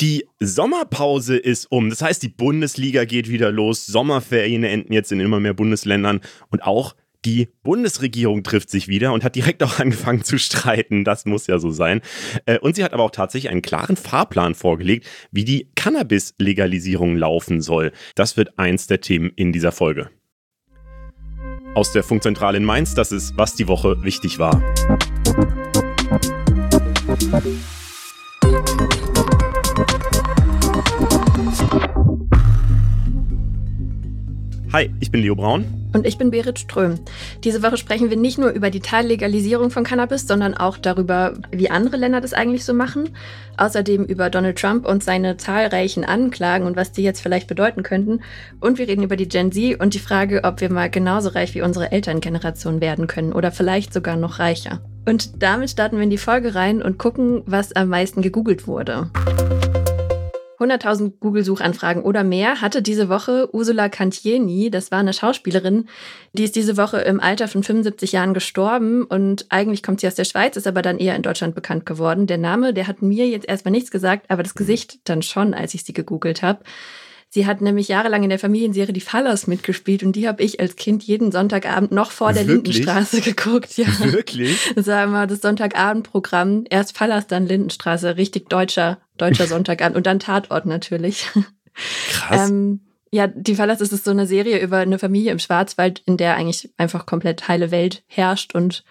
Die Sommerpause ist um. Das heißt, die Bundesliga geht wieder los. Sommerferien enden jetzt in immer mehr Bundesländern. Und auch die Bundesregierung trifft sich wieder und hat direkt auch angefangen zu streiten. Das muss ja so sein. Äh, und sie hat aber auch tatsächlich einen klaren Fahrplan vorgelegt, wie die Cannabis-Legalisierung laufen soll. Das wird eins der Themen in dieser Folge. Aus der Funkzentrale in Mainz, das ist, was die Woche wichtig war. Hi, ich bin Leo Braun. Und ich bin Berit Ström. Diese Woche sprechen wir nicht nur über die Teillegalisierung von Cannabis, sondern auch darüber, wie andere Länder das eigentlich so machen. Außerdem über Donald Trump und seine zahlreichen Anklagen und was die jetzt vielleicht bedeuten könnten. Und wir reden über die Gen Z und die Frage, ob wir mal genauso reich wie unsere Elterngeneration werden können oder vielleicht sogar noch reicher. Und damit starten wir in die Folge rein und gucken, was am meisten gegoogelt wurde. 100.000 Google-Suchanfragen oder mehr hatte diese Woche Ursula Cantieni. Das war eine Schauspielerin. Die ist diese Woche im Alter von 75 Jahren gestorben und eigentlich kommt sie aus der Schweiz, ist aber dann eher in Deutschland bekannt geworden. Der Name, der hat mir jetzt erstmal nichts gesagt, aber das Gesicht dann schon, als ich sie gegoogelt habe. Sie hat nämlich jahrelang in der Familienserie Die Fallers mitgespielt und die habe ich als Kind jeden Sonntagabend noch vor der Wirklich? Lindenstraße geguckt. Ja. Wirklich? Das war immer das Sonntagabendprogramm. Erst Fallers, dann Lindenstraße. Richtig deutscher, deutscher Sonntagabend. Und dann Tatort natürlich. Krass. Ähm, ja, die Fallers ist so eine Serie über eine Familie im Schwarzwald, in der eigentlich einfach komplett heile Welt herrscht und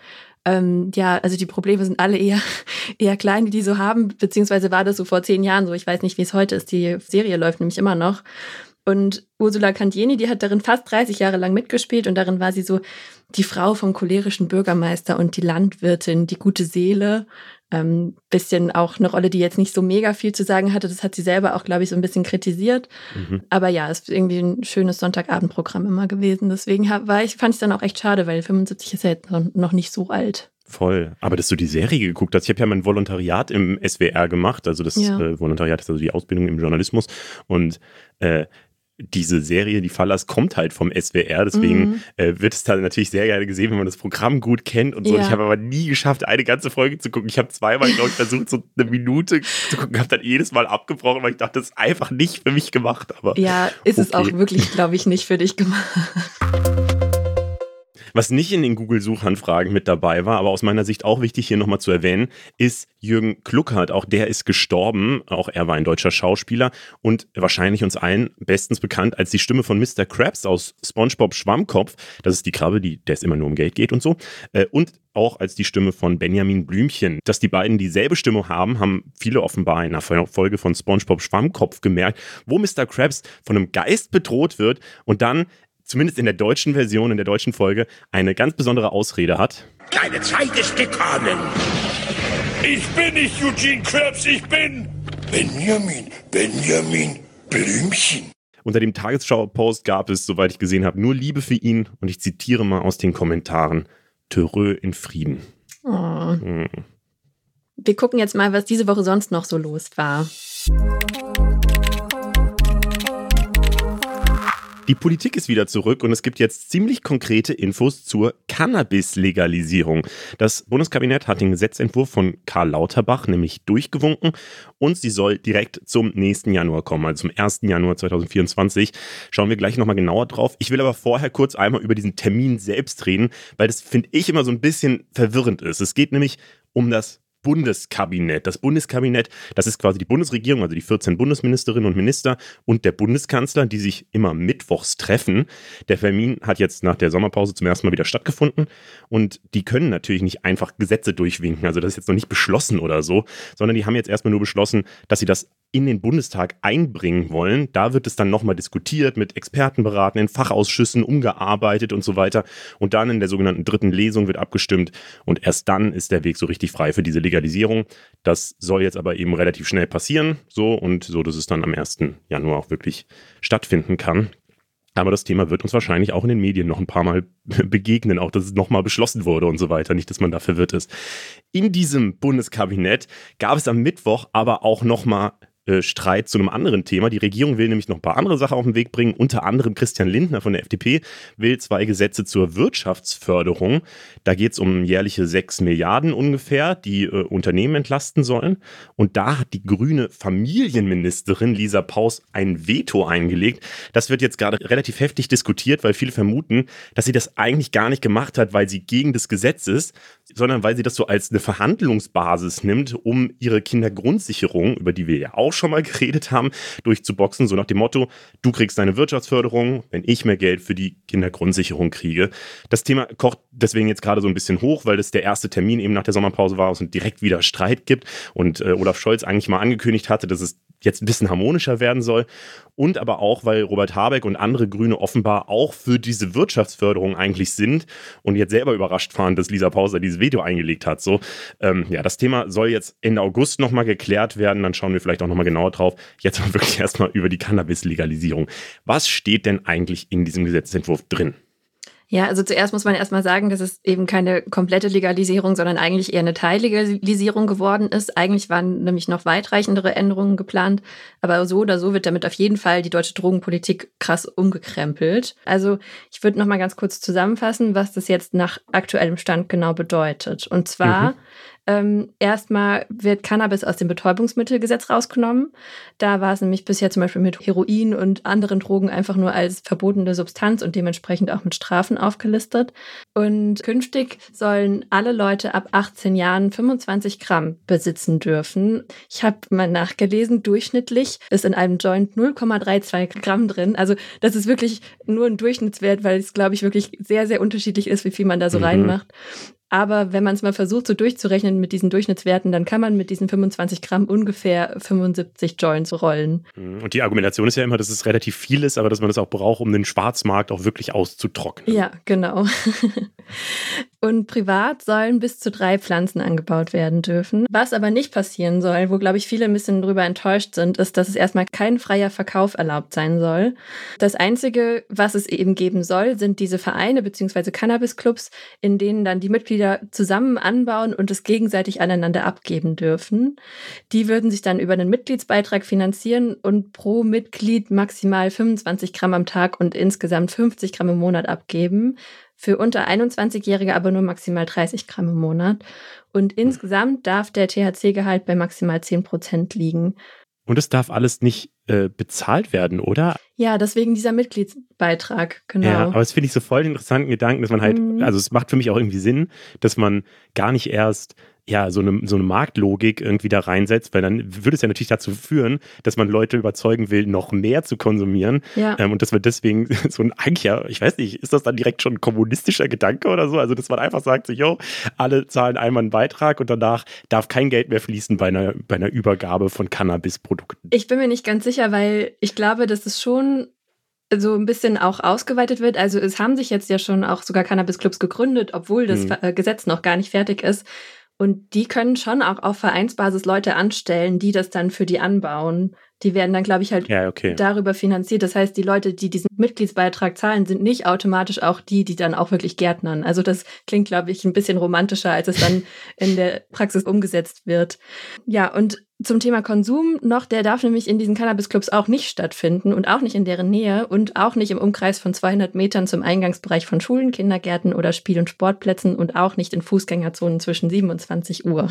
ähm, ja, also die Probleme sind alle eher, eher klein, die die so haben, beziehungsweise war das so vor zehn Jahren so. Ich weiß nicht, wie es heute ist. Die Serie läuft nämlich immer noch. Und Ursula Cantieni, die hat darin fast 30 Jahre lang mitgespielt und darin war sie so die Frau vom cholerischen Bürgermeister und die Landwirtin, die gute Seele. Ähm, bisschen auch eine Rolle, die jetzt nicht so mega viel zu sagen hatte. Das hat sie selber auch, glaube ich, so ein bisschen kritisiert. Mhm. Aber ja, es ist irgendwie ein schönes Sonntagabendprogramm immer gewesen. Deswegen war ich, fand ich dann auch echt schade, weil 75 ist ja jetzt noch nicht so alt. Voll. Aber dass du die Serie geguckt hast, ich habe ja mein Volontariat im SWR gemacht, also das ja. äh, Volontariat ist also die Ausbildung im Journalismus und äh, diese Serie, die Fallers, kommt halt vom SWR, deswegen mhm. äh, wird es da natürlich sehr gerne gesehen, wenn man das Programm gut kennt und so. Ja. Ich habe aber nie geschafft, eine ganze Folge zu gucken. Ich habe zweimal, glaube ich, versucht, so eine Minute zu gucken, habe dann jedes Mal abgebrochen, weil ich dachte, das ist einfach nicht für mich gemacht. Aber ja, ist okay. es auch wirklich, glaube ich, nicht für dich gemacht. Was nicht in den Google-Suchanfragen mit dabei war, aber aus meiner Sicht auch wichtig hier nochmal zu erwähnen, ist Jürgen Kluckert. Auch der ist gestorben. Auch er war ein deutscher Schauspieler und wahrscheinlich uns allen bestens bekannt als die Stimme von Mr. Krabs aus SpongeBob Schwammkopf. Das ist die Krabbe, die, der es immer nur um Geld geht und so. Äh, und auch als die Stimme von Benjamin Blümchen. Dass die beiden dieselbe Stimme haben, haben viele offenbar in einer Folge von SpongeBob Schwammkopf gemerkt, wo Mr. Krabs von einem Geist bedroht wird und dann zumindest in der deutschen Version, in der deutschen Folge, eine ganz besondere Ausrede hat. Deine Zeit ist gekommen. Ich bin nicht Eugene Krabs, ich bin Benjamin, Benjamin Blümchen. Unter dem Tagesschau-Post gab es, soweit ich gesehen habe, nur Liebe für ihn und ich zitiere mal aus den Kommentaren: Törö in Frieden. Oh. Hm. Wir gucken jetzt mal, was diese Woche sonst noch so los war. Die Politik ist wieder zurück und es gibt jetzt ziemlich konkrete Infos zur Cannabis-Legalisierung. Das Bundeskabinett hat den Gesetzentwurf von Karl Lauterbach nämlich durchgewunken und sie soll direkt zum nächsten Januar kommen, also zum 1. Januar 2024. Schauen wir gleich nochmal genauer drauf. Ich will aber vorher kurz einmal über diesen Termin selbst reden, weil das finde ich immer so ein bisschen verwirrend ist. Es geht nämlich um das Bundeskabinett. Das Bundeskabinett, das ist quasi die Bundesregierung, also die 14 Bundesministerinnen und Minister und der Bundeskanzler, die sich immer mittwochs treffen. Der Termin hat jetzt nach der Sommerpause zum ersten Mal wieder stattgefunden und die können natürlich nicht einfach Gesetze durchwinken. Also das ist jetzt noch nicht beschlossen oder so, sondern die haben jetzt erstmal nur beschlossen, dass sie das in den Bundestag einbringen wollen. Da wird es dann nochmal diskutiert, mit Experten beraten, in Fachausschüssen umgearbeitet und so weiter. Und dann in der sogenannten dritten Lesung wird abgestimmt und erst dann ist der Weg so richtig frei für diese Legalisierung. Das soll jetzt aber eben relativ schnell passieren, so und so, dass es dann am 1. Januar auch wirklich stattfinden kann. Aber das Thema wird uns wahrscheinlich auch in den Medien noch ein paar Mal begegnen, auch dass es nochmal beschlossen wurde und so weiter. Nicht, dass man da verwirrt ist. In diesem Bundeskabinett gab es am Mittwoch aber auch nochmal Streit zu einem anderen Thema. Die Regierung will nämlich noch ein paar andere Sachen auf den Weg bringen. Unter anderem Christian Lindner von der FDP will zwei Gesetze zur Wirtschaftsförderung. Da geht es um jährliche 6 Milliarden ungefähr, die äh, Unternehmen entlasten sollen. Und da hat die grüne Familienministerin Lisa Paus ein Veto eingelegt. Das wird jetzt gerade relativ heftig diskutiert, weil viele vermuten, dass sie das eigentlich gar nicht gemacht hat, weil sie gegen das Gesetz ist, sondern weil sie das so als eine Verhandlungsbasis nimmt, um ihre Kindergrundsicherung, über die wir ja auch schon mal geredet haben, durchzuboxen. So nach dem Motto, du kriegst deine Wirtschaftsförderung, wenn ich mehr Geld für die Kindergrundsicherung kriege. Das Thema kocht deswegen jetzt gerade so ein bisschen hoch, weil das der erste Termin eben nach der Sommerpause war und direkt wieder Streit gibt und äh, Olaf Scholz eigentlich mal angekündigt hatte, dass es jetzt ein bisschen harmonischer werden soll. Und aber auch, weil Robert Habeck und andere Grüne offenbar auch für diese Wirtschaftsförderung eigentlich sind und jetzt selber überrascht waren, dass Lisa Pauser dieses Veto eingelegt hat. So, ähm, ja, das Thema soll jetzt Ende August nochmal geklärt werden. Dann schauen wir vielleicht auch nochmal genauer drauf. Jetzt mal wirklich erstmal über die Cannabis-Legalisierung. Was steht denn eigentlich in diesem Gesetzentwurf drin? Ja, also zuerst muss man erstmal sagen, dass es eben keine komplette Legalisierung, sondern eigentlich eher eine Teillegalisierung geworden ist. Eigentlich waren nämlich noch weitreichendere Änderungen geplant, aber so oder so wird damit auf jeden Fall die deutsche Drogenpolitik krass umgekrempelt. Also ich würde noch mal ganz kurz zusammenfassen, was das jetzt nach aktuellem Stand genau bedeutet. Und zwar mhm. Ähm, erstmal wird Cannabis aus dem Betäubungsmittelgesetz rausgenommen. Da war es nämlich bisher zum Beispiel mit Heroin und anderen Drogen einfach nur als verbotene Substanz und dementsprechend auch mit Strafen aufgelistet. Und künftig sollen alle Leute ab 18 Jahren 25 Gramm besitzen dürfen. Ich habe mal nachgelesen, durchschnittlich ist in einem Joint 0,32 Gramm drin. Also das ist wirklich nur ein Durchschnittswert, weil es, glaube ich, wirklich sehr, sehr unterschiedlich ist, wie viel man da so mhm. reinmacht. Aber wenn man es mal versucht, so durchzurechnen mit diesen Durchschnittswerten, dann kann man mit diesen 25 Gramm ungefähr 75 Joints rollen. Mhm. Und die Argumentation ist ja immer, dass es relativ viel ist, aber dass man es das auch braucht, um den Schwarzmarkt auch wirklich auszutrocknen. Ja, genau. Und privat sollen bis zu drei Pflanzen angebaut werden dürfen. Was aber nicht passieren soll, wo, glaube ich, viele ein bisschen drüber enttäuscht sind, ist, dass es erstmal kein freier Verkauf erlaubt sein soll. Das Einzige, was es eben geben soll, sind diese Vereine bzw. Cannabis-Clubs, in denen dann die Mitglieder zusammen anbauen und es gegenseitig aneinander abgeben dürfen. Die würden sich dann über einen Mitgliedsbeitrag finanzieren und pro Mitglied maximal 25 Gramm am Tag und insgesamt 50 Gramm im Monat abgeben für unter 21-Jährige aber nur maximal 30 Gramm im Monat. Und insgesamt darf der THC-Gehalt bei maximal 10 Prozent liegen. Und es darf alles nicht äh, bezahlt werden, oder? Ja, deswegen dieser Mitgliedsbeitrag, genau. Ja, aber es finde ich so voll den interessanten Gedanken, dass man halt, mhm. also es macht für mich auch irgendwie Sinn, dass man gar nicht erst ja, so eine, so eine Marktlogik irgendwie da reinsetzt, weil dann würde es ja natürlich dazu führen, dass man Leute überzeugen will, noch mehr zu konsumieren. Ja. Ähm, und dass man deswegen so ein, eigentlich ja, ich weiß nicht, ist das dann direkt schon ein kommunistischer Gedanke oder so? Also, dass man einfach sagt, so, yo, alle zahlen einmal einen Beitrag und danach darf kein Geld mehr fließen bei einer, bei einer Übergabe von Cannabis-Produkten. Ich bin mir nicht ganz sicher, weil ich glaube, dass es schon so ein bisschen auch ausgeweitet wird. Also es haben sich jetzt ja schon auch sogar Cannabis-Clubs gegründet, obwohl das hm. Gesetz noch gar nicht fertig ist. Und die können schon auch auf Vereinsbasis Leute anstellen, die das dann für die anbauen. Die werden dann, glaube ich, halt ja, okay. darüber finanziert. Das heißt, die Leute, die diesen Mitgliedsbeitrag zahlen, sind nicht automatisch auch die, die dann auch wirklich gärtnern. Also das klingt, glaube ich, ein bisschen romantischer, als es dann in der Praxis umgesetzt wird. Ja, und zum Thema Konsum noch, der darf nämlich in diesen Cannabis-Clubs auch nicht stattfinden und auch nicht in deren Nähe und auch nicht im Umkreis von 200 Metern zum Eingangsbereich von Schulen, Kindergärten oder Spiel- und Sportplätzen und auch nicht in Fußgängerzonen zwischen 27 Uhr.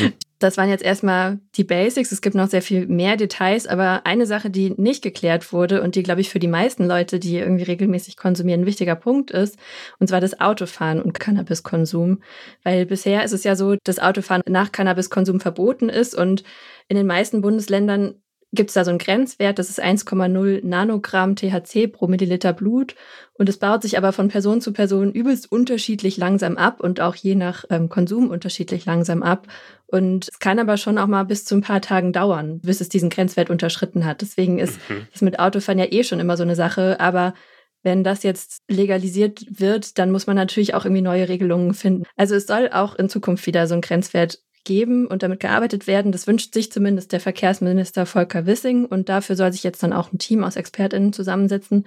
Mhm. Das waren jetzt erstmal die Basics. Es gibt noch sehr viel mehr Details, aber eine Sache, die nicht geklärt wurde und die, glaube ich, für die meisten Leute, die irgendwie regelmäßig konsumieren, ein wichtiger Punkt ist, und zwar das Autofahren und Cannabiskonsum. Weil bisher ist es ja so, dass Autofahren nach Cannabiskonsum verboten ist und in den meisten Bundesländern gibt es da so einen Grenzwert, das ist 1,0 Nanogramm THC pro Milliliter Blut. Und es baut sich aber von Person zu Person übelst unterschiedlich langsam ab und auch je nach ähm, Konsum unterschiedlich langsam ab. Und es kann aber schon auch mal bis zu ein paar Tagen dauern, bis es diesen Grenzwert unterschritten hat. Deswegen ist mhm. das mit Autofahren ja eh schon immer so eine Sache. Aber wenn das jetzt legalisiert wird, dann muss man natürlich auch irgendwie neue Regelungen finden. Also es soll auch in Zukunft wieder so ein Grenzwert geben und damit gearbeitet werden. Das wünscht sich zumindest der Verkehrsminister Volker Wissing und dafür soll sich jetzt dann auch ein Team aus ExpertInnen zusammensetzen.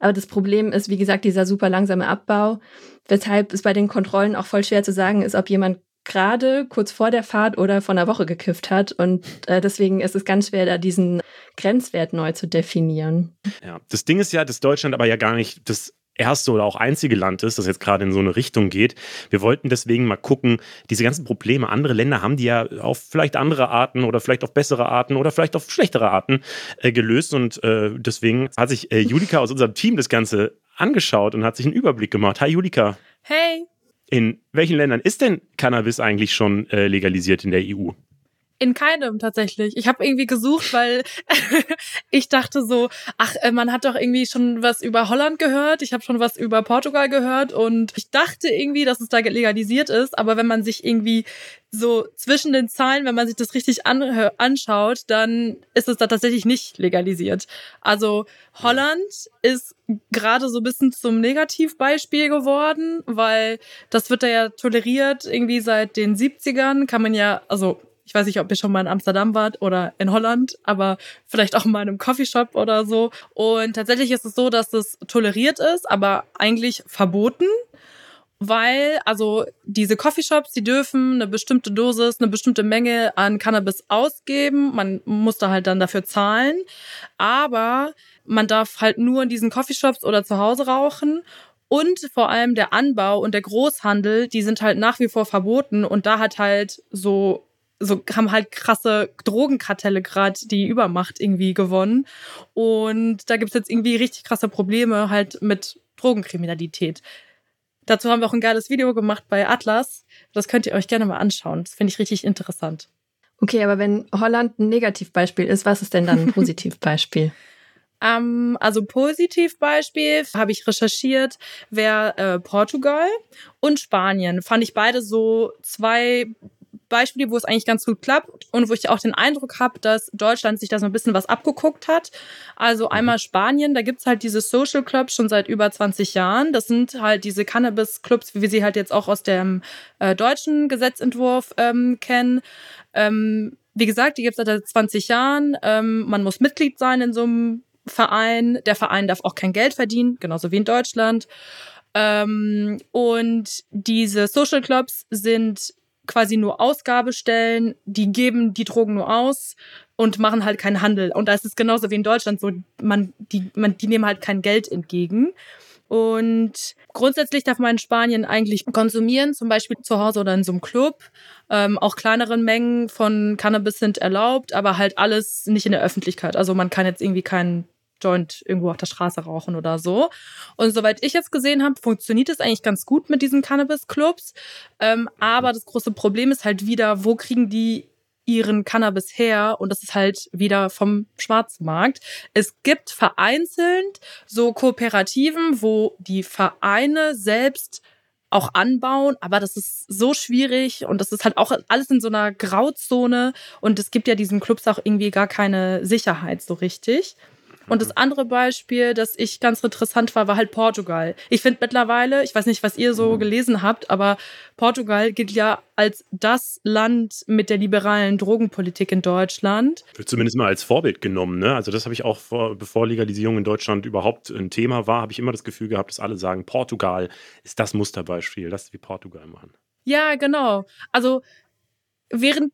Aber das Problem ist, wie gesagt, dieser super langsame Abbau, weshalb es bei den Kontrollen auch voll schwer zu sagen ist, ob jemand gerade kurz vor der Fahrt oder vor einer Woche gekifft hat. Und äh, deswegen ist es ganz schwer, da diesen Grenzwert neu zu definieren. Ja, das Ding ist ja, dass Deutschland aber ja gar nicht das erste oder auch einzige Land ist, das jetzt gerade in so eine Richtung geht. Wir wollten deswegen mal gucken, diese ganzen Probleme, andere Länder haben die ja auf vielleicht andere Arten oder vielleicht auf bessere Arten oder vielleicht auf schlechtere Arten äh, gelöst. Und äh, deswegen hat sich äh, Julika aus unserem Team das Ganze angeschaut und hat sich einen Überblick gemacht. Hi Julika. Hey. In welchen Ländern ist denn Cannabis eigentlich schon äh, legalisiert in der EU? In keinem tatsächlich. Ich habe irgendwie gesucht, weil ich dachte so, ach, äh, man hat doch irgendwie schon was über Holland gehört, ich habe schon was über Portugal gehört und ich dachte irgendwie, dass es da legalisiert ist, aber wenn man sich irgendwie so zwischen den Zahlen, wenn man sich das richtig anschaut, dann ist es da tatsächlich nicht legalisiert. Also Holland ist gerade so ein bisschen zum Negativbeispiel geworden, weil das wird da ja toleriert irgendwie seit den 70ern, kann man ja, also ich weiß nicht, ob ihr schon mal in Amsterdam wart oder in Holland, aber vielleicht auch mal in einem Coffeeshop oder so. Und tatsächlich ist es so, dass es toleriert ist, aber eigentlich verboten weil also diese Coffeeshops, die dürfen eine bestimmte Dosis, eine bestimmte Menge an Cannabis ausgeben. Man muss da halt dann dafür zahlen, aber man darf halt nur in diesen Coffeeshops oder zu Hause rauchen. Und vor allem der Anbau und der Großhandel, die sind halt nach wie vor verboten. Und da hat halt so so haben halt krasse Drogenkartelle gerade die Übermacht irgendwie gewonnen. Und da gibt's jetzt irgendwie richtig krasse Probleme halt mit Drogenkriminalität. Dazu haben wir auch ein geiles Video gemacht bei Atlas. Das könnt ihr euch gerne mal anschauen. Das finde ich richtig interessant. Okay, aber wenn Holland ein Negativbeispiel ist, was ist denn dann ein Positivbeispiel? Ähm, also Positivbeispiel habe ich recherchiert, wäre äh, Portugal und Spanien. Fand ich beide so zwei Beispiele, wo es eigentlich ganz gut klappt und wo ich auch den Eindruck habe, dass Deutschland sich da so ein bisschen was abgeguckt hat. Also einmal Spanien, da gibt's halt diese Social Clubs schon seit über 20 Jahren. Das sind halt diese Cannabis-Clubs, wie wir sie halt jetzt auch aus dem äh, deutschen Gesetzentwurf ähm, kennen. Ähm, wie gesagt, die gibt's seit 20 Jahren. Ähm, man muss Mitglied sein in so einem Verein. Der Verein darf auch kein Geld verdienen, genauso wie in Deutschland. Ähm, und diese Social Clubs sind quasi nur Ausgabestellen, die geben die Drogen nur aus und machen halt keinen Handel. Und da ist es genauso wie in Deutschland so, man, die, man, die nehmen halt kein Geld entgegen. Und grundsätzlich darf man in Spanien eigentlich konsumieren, zum Beispiel zu Hause oder in so einem Club. Ähm, auch kleinere Mengen von Cannabis sind erlaubt, aber halt alles nicht in der Öffentlichkeit. Also man kann jetzt irgendwie keinen Joint irgendwo auf der Straße rauchen oder so. Und soweit ich jetzt gesehen habe, funktioniert es eigentlich ganz gut mit diesen Cannabis-Clubs. Ähm, aber das große Problem ist halt wieder, wo kriegen die ihren Cannabis her und das ist halt wieder vom Schwarzmarkt. Es gibt vereinzelt so Kooperativen, wo die Vereine selbst auch anbauen, aber das ist so schwierig und das ist halt auch alles in so einer Grauzone und es gibt ja diesen Clubs auch irgendwie gar keine Sicherheit so richtig. Und das andere Beispiel, das ich ganz interessant war, war halt Portugal. Ich finde mittlerweile, ich weiß nicht, was ihr so mhm. gelesen habt, aber Portugal gilt ja als das Land mit der liberalen Drogenpolitik in Deutschland. Wird zumindest mal als Vorbild genommen. Ne? Also das habe ich auch, vor, bevor Legalisierung in Deutschland überhaupt ein Thema war, habe ich immer das Gefühl gehabt, dass alle sagen, Portugal ist das Musterbeispiel, das wie Portugal machen. Ja, genau. Also während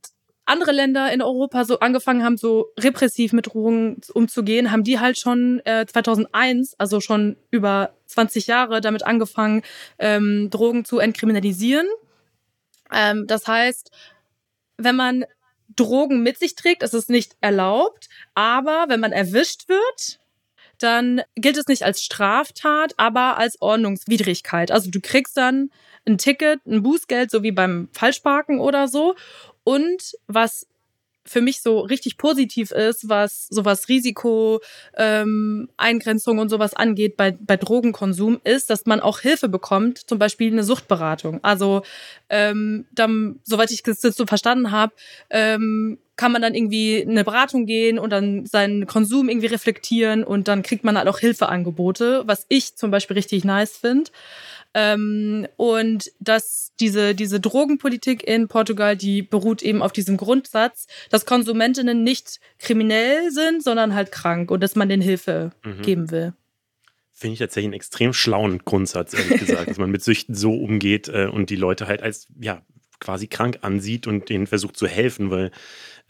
andere Länder in Europa so angefangen haben, so repressiv mit Drogen umzugehen, haben die halt schon äh, 2001, also schon über 20 Jahre, damit angefangen, ähm, Drogen zu entkriminalisieren. Ähm, das heißt, wenn man Drogen mit sich trägt, ist es nicht erlaubt, aber wenn man erwischt wird, dann gilt es nicht als Straftat, aber als Ordnungswidrigkeit. Also du kriegst dann ein Ticket, ein Bußgeld, so wie beim Falschparken oder so. Und was für mich so richtig positiv ist, was sowas Risiko, ähm, Eingrenzung und sowas angeht bei, bei Drogenkonsum, ist, dass man auch Hilfe bekommt, zum Beispiel eine Suchtberatung. Also, ähm, dann, soweit ich das so verstanden habe, ähm, kann man dann irgendwie eine Beratung gehen und dann seinen Konsum irgendwie reflektieren und dann kriegt man halt auch Hilfeangebote, was ich zum Beispiel richtig nice finde. Ähm, und dass diese, diese Drogenpolitik in Portugal, die beruht eben auf diesem Grundsatz, dass Konsumentinnen nicht kriminell sind, sondern halt krank und dass man denen Hilfe mhm. geben will. Finde ich tatsächlich einen extrem schlauen Grundsatz, ehrlich gesagt, dass man mit Süchten so umgeht äh, und die Leute halt als, ja, quasi krank ansieht und denen versucht zu helfen, weil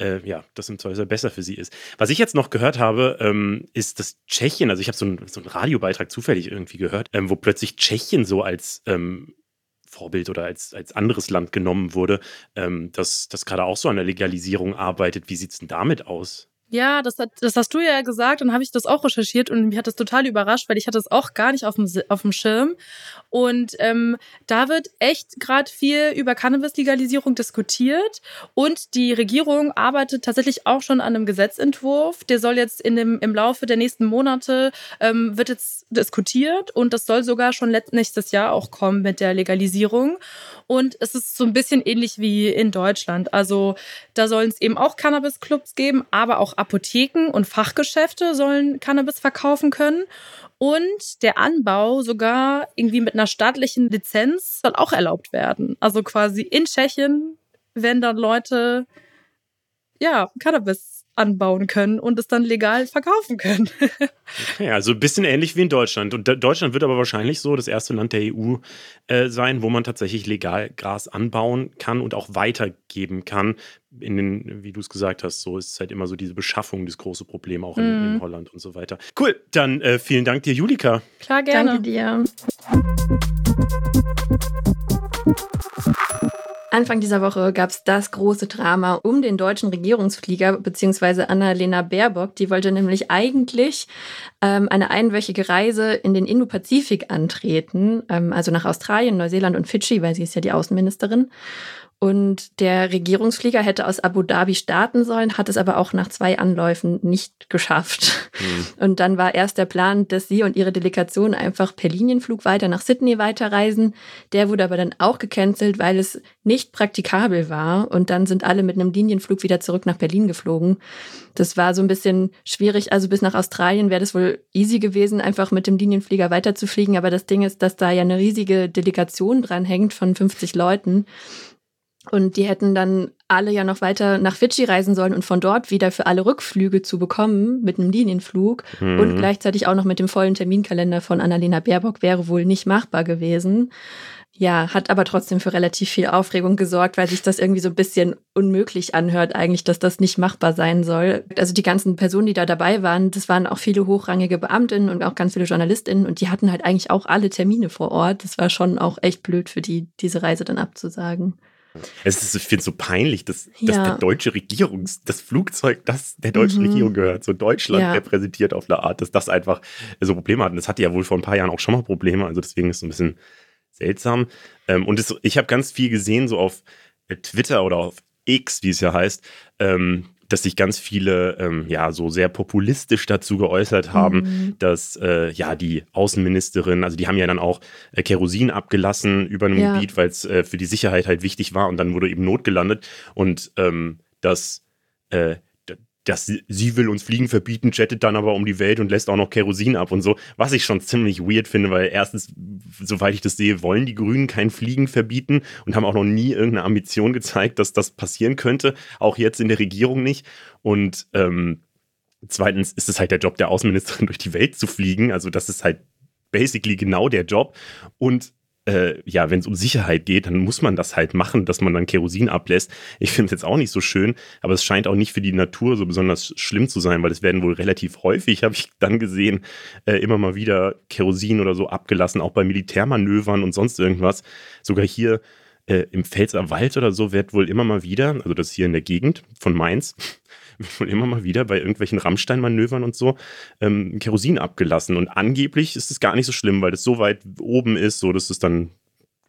äh, ja, das im Zweifel besser für sie ist. Was ich jetzt noch gehört habe, ähm, ist, dass Tschechien, also ich habe so, so einen Radiobeitrag zufällig irgendwie gehört, ähm, wo plötzlich Tschechien so als ähm, Vorbild oder als, als anderes Land genommen wurde, ähm, das, das gerade auch so an der Legalisierung arbeitet. Wie sieht es denn damit aus? Ja, das, hat, das hast du ja gesagt und habe ich das auch recherchiert und mich hat das total überrascht, weil ich hatte das auch gar nicht auf dem, auf dem Schirm. Und ähm, da wird echt gerade viel über Cannabis-Legalisierung diskutiert und die Regierung arbeitet tatsächlich auch schon an einem Gesetzentwurf. Der soll jetzt in dem, im Laufe der nächsten Monate ähm, wird jetzt diskutiert und das soll sogar schon nächstes Jahr auch kommen mit der Legalisierung. Und es ist so ein bisschen ähnlich wie in Deutschland. Also da sollen es eben auch Cannabis-Clubs geben, aber auch Apotheken und Fachgeschäfte sollen Cannabis verkaufen können. Und der Anbau sogar irgendwie mit einer staatlichen Lizenz soll auch erlaubt werden. Also quasi in Tschechien, wenn dann Leute ja Cannabis anbauen können und es dann legal verkaufen können. okay, also ein bisschen ähnlich wie in Deutschland. Und Deutschland wird aber wahrscheinlich so das erste Land der EU äh, sein, wo man tatsächlich legal Gras anbauen kann und auch weitergeben kann. In den, wie du es gesagt hast, so ist es halt immer so diese Beschaffung das große Problem auch in, mm. in mhm. Holland und so weiter. Cool, dann äh, vielen Dank dir, Julika. Klar, gerne. Danke dir. Anfang dieser Woche gab es das große Drama um den deutschen Regierungsflieger bzw. Annalena Baerbock. Die wollte nämlich eigentlich ähm, eine einwöchige Reise in den Indo-Pazifik antreten, ähm, also nach Australien, Neuseeland und Fidschi, weil sie ist ja die Außenministerin. Und der Regierungsflieger hätte aus Abu Dhabi starten sollen, hat es aber auch nach zwei Anläufen nicht geschafft. Mhm. Und dann war erst der Plan, dass sie und ihre Delegation einfach per Linienflug weiter nach Sydney weiterreisen. Der wurde aber dann auch gecancelt, weil es nicht praktikabel war. Und dann sind alle mit einem Linienflug wieder zurück nach Berlin geflogen. Das war so ein bisschen schwierig. Also bis nach Australien wäre das wohl easy gewesen, einfach mit dem Linienflieger weiterzufliegen. Aber das Ding ist, dass da ja eine riesige Delegation dranhängt von 50 Leuten. Und die hätten dann alle ja noch weiter nach Fidschi reisen sollen und von dort wieder für alle Rückflüge zu bekommen mit einem Linienflug mhm. und gleichzeitig auch noch mit dem vollen Terminkalender von Annalena Baerbock wäre wohl nicht machbar gewesen. Ja, hat aber trotzdem für relativ viel Aufregung gesorgt, weil sich das irgendwie so ein bisschen unmöglich anhört, eigentlich, dass das nicht machbar sein soll. Also die ganzen Personen, die da dabei waren, das waren auch viele hochrangige Beamtinnen und auch ganz viele JournalistInnen und die hatten halt eigentlich auch alle Termine vor Ort. Das war schon auch echt blöd für die, diese Reise dann abzusagen. Es ist, ich finde es so peinlich, dass, ja. dass der deutsche Regierung, das Flugzeug, das der deutschen mhm. Regierung gehört, so Deutschland ja. repräsentiert auf eine Art, dass das einfach so Probleme hat. Und das hatte ja wohl vor ein paar Jahren auch schon mal Probleme, also deswegen ist es ein bisschen seltsam. Ähm, und es, ich habe ganz viel gesehen, so auf Twitter oder auf X, wie es ja heißt, ähm, dass sich ganz viele ähm, ja so sehr populistisch dazu geäußert haben, mhm. dass äh, ja die Außenministerin, also die haben ja dann auch äh, Kerosin abgelassen über einem ja. Gebiet, weil es äh, für die Sicherheit halt wichtig war und dann wurde eben Not gelandet und ähm, dass äh, dass sie, will uns Fliegen verbieten, jettet dann aber um die Welt und lässt auch noch Kerosin ab und so. Was ich schon ziemlich weird finde, weil erstens, soweit ich das sehe, wollen die Grünen kein Fliegen verbieten und haben auch noch nie irgendeine Ambition gezeigt, dass das passieren könnte. Auch jetzt in der Regierung nicht. Und ähm, zweitens ist es halt der Job der Außenministerin, durch die Welt zu fliegen. Also das ist halt basically genau der Job. Und äh, ja, wenn es um Sicherheit geht, dann muss man das halt machen, dass man dann Kerosin ablässt. Ich finde es jetzt auch nicht so schön, aber es scheint auch nicht für die Natur so besonders schlimm zu sein, weil es werden wohl relativ häufig, habe ich dann gesehen, äh, immer mal wieder Kerosin oder so abgelassen, auch bei Militärmanövern und sonst irgendwas. Sogar hier äh, im Pfälzer Wald oder so wird wohl immer mal wieder, also das hier in der Gegend von Mainz, wird wohl immer mal wieder bei irgendwelchen Rammstein-Manövern und so ähm, Kerosin abgelassen. Und angeblich ist es gar nicht so schlimm, weil das so weit oben ist, so dass es dann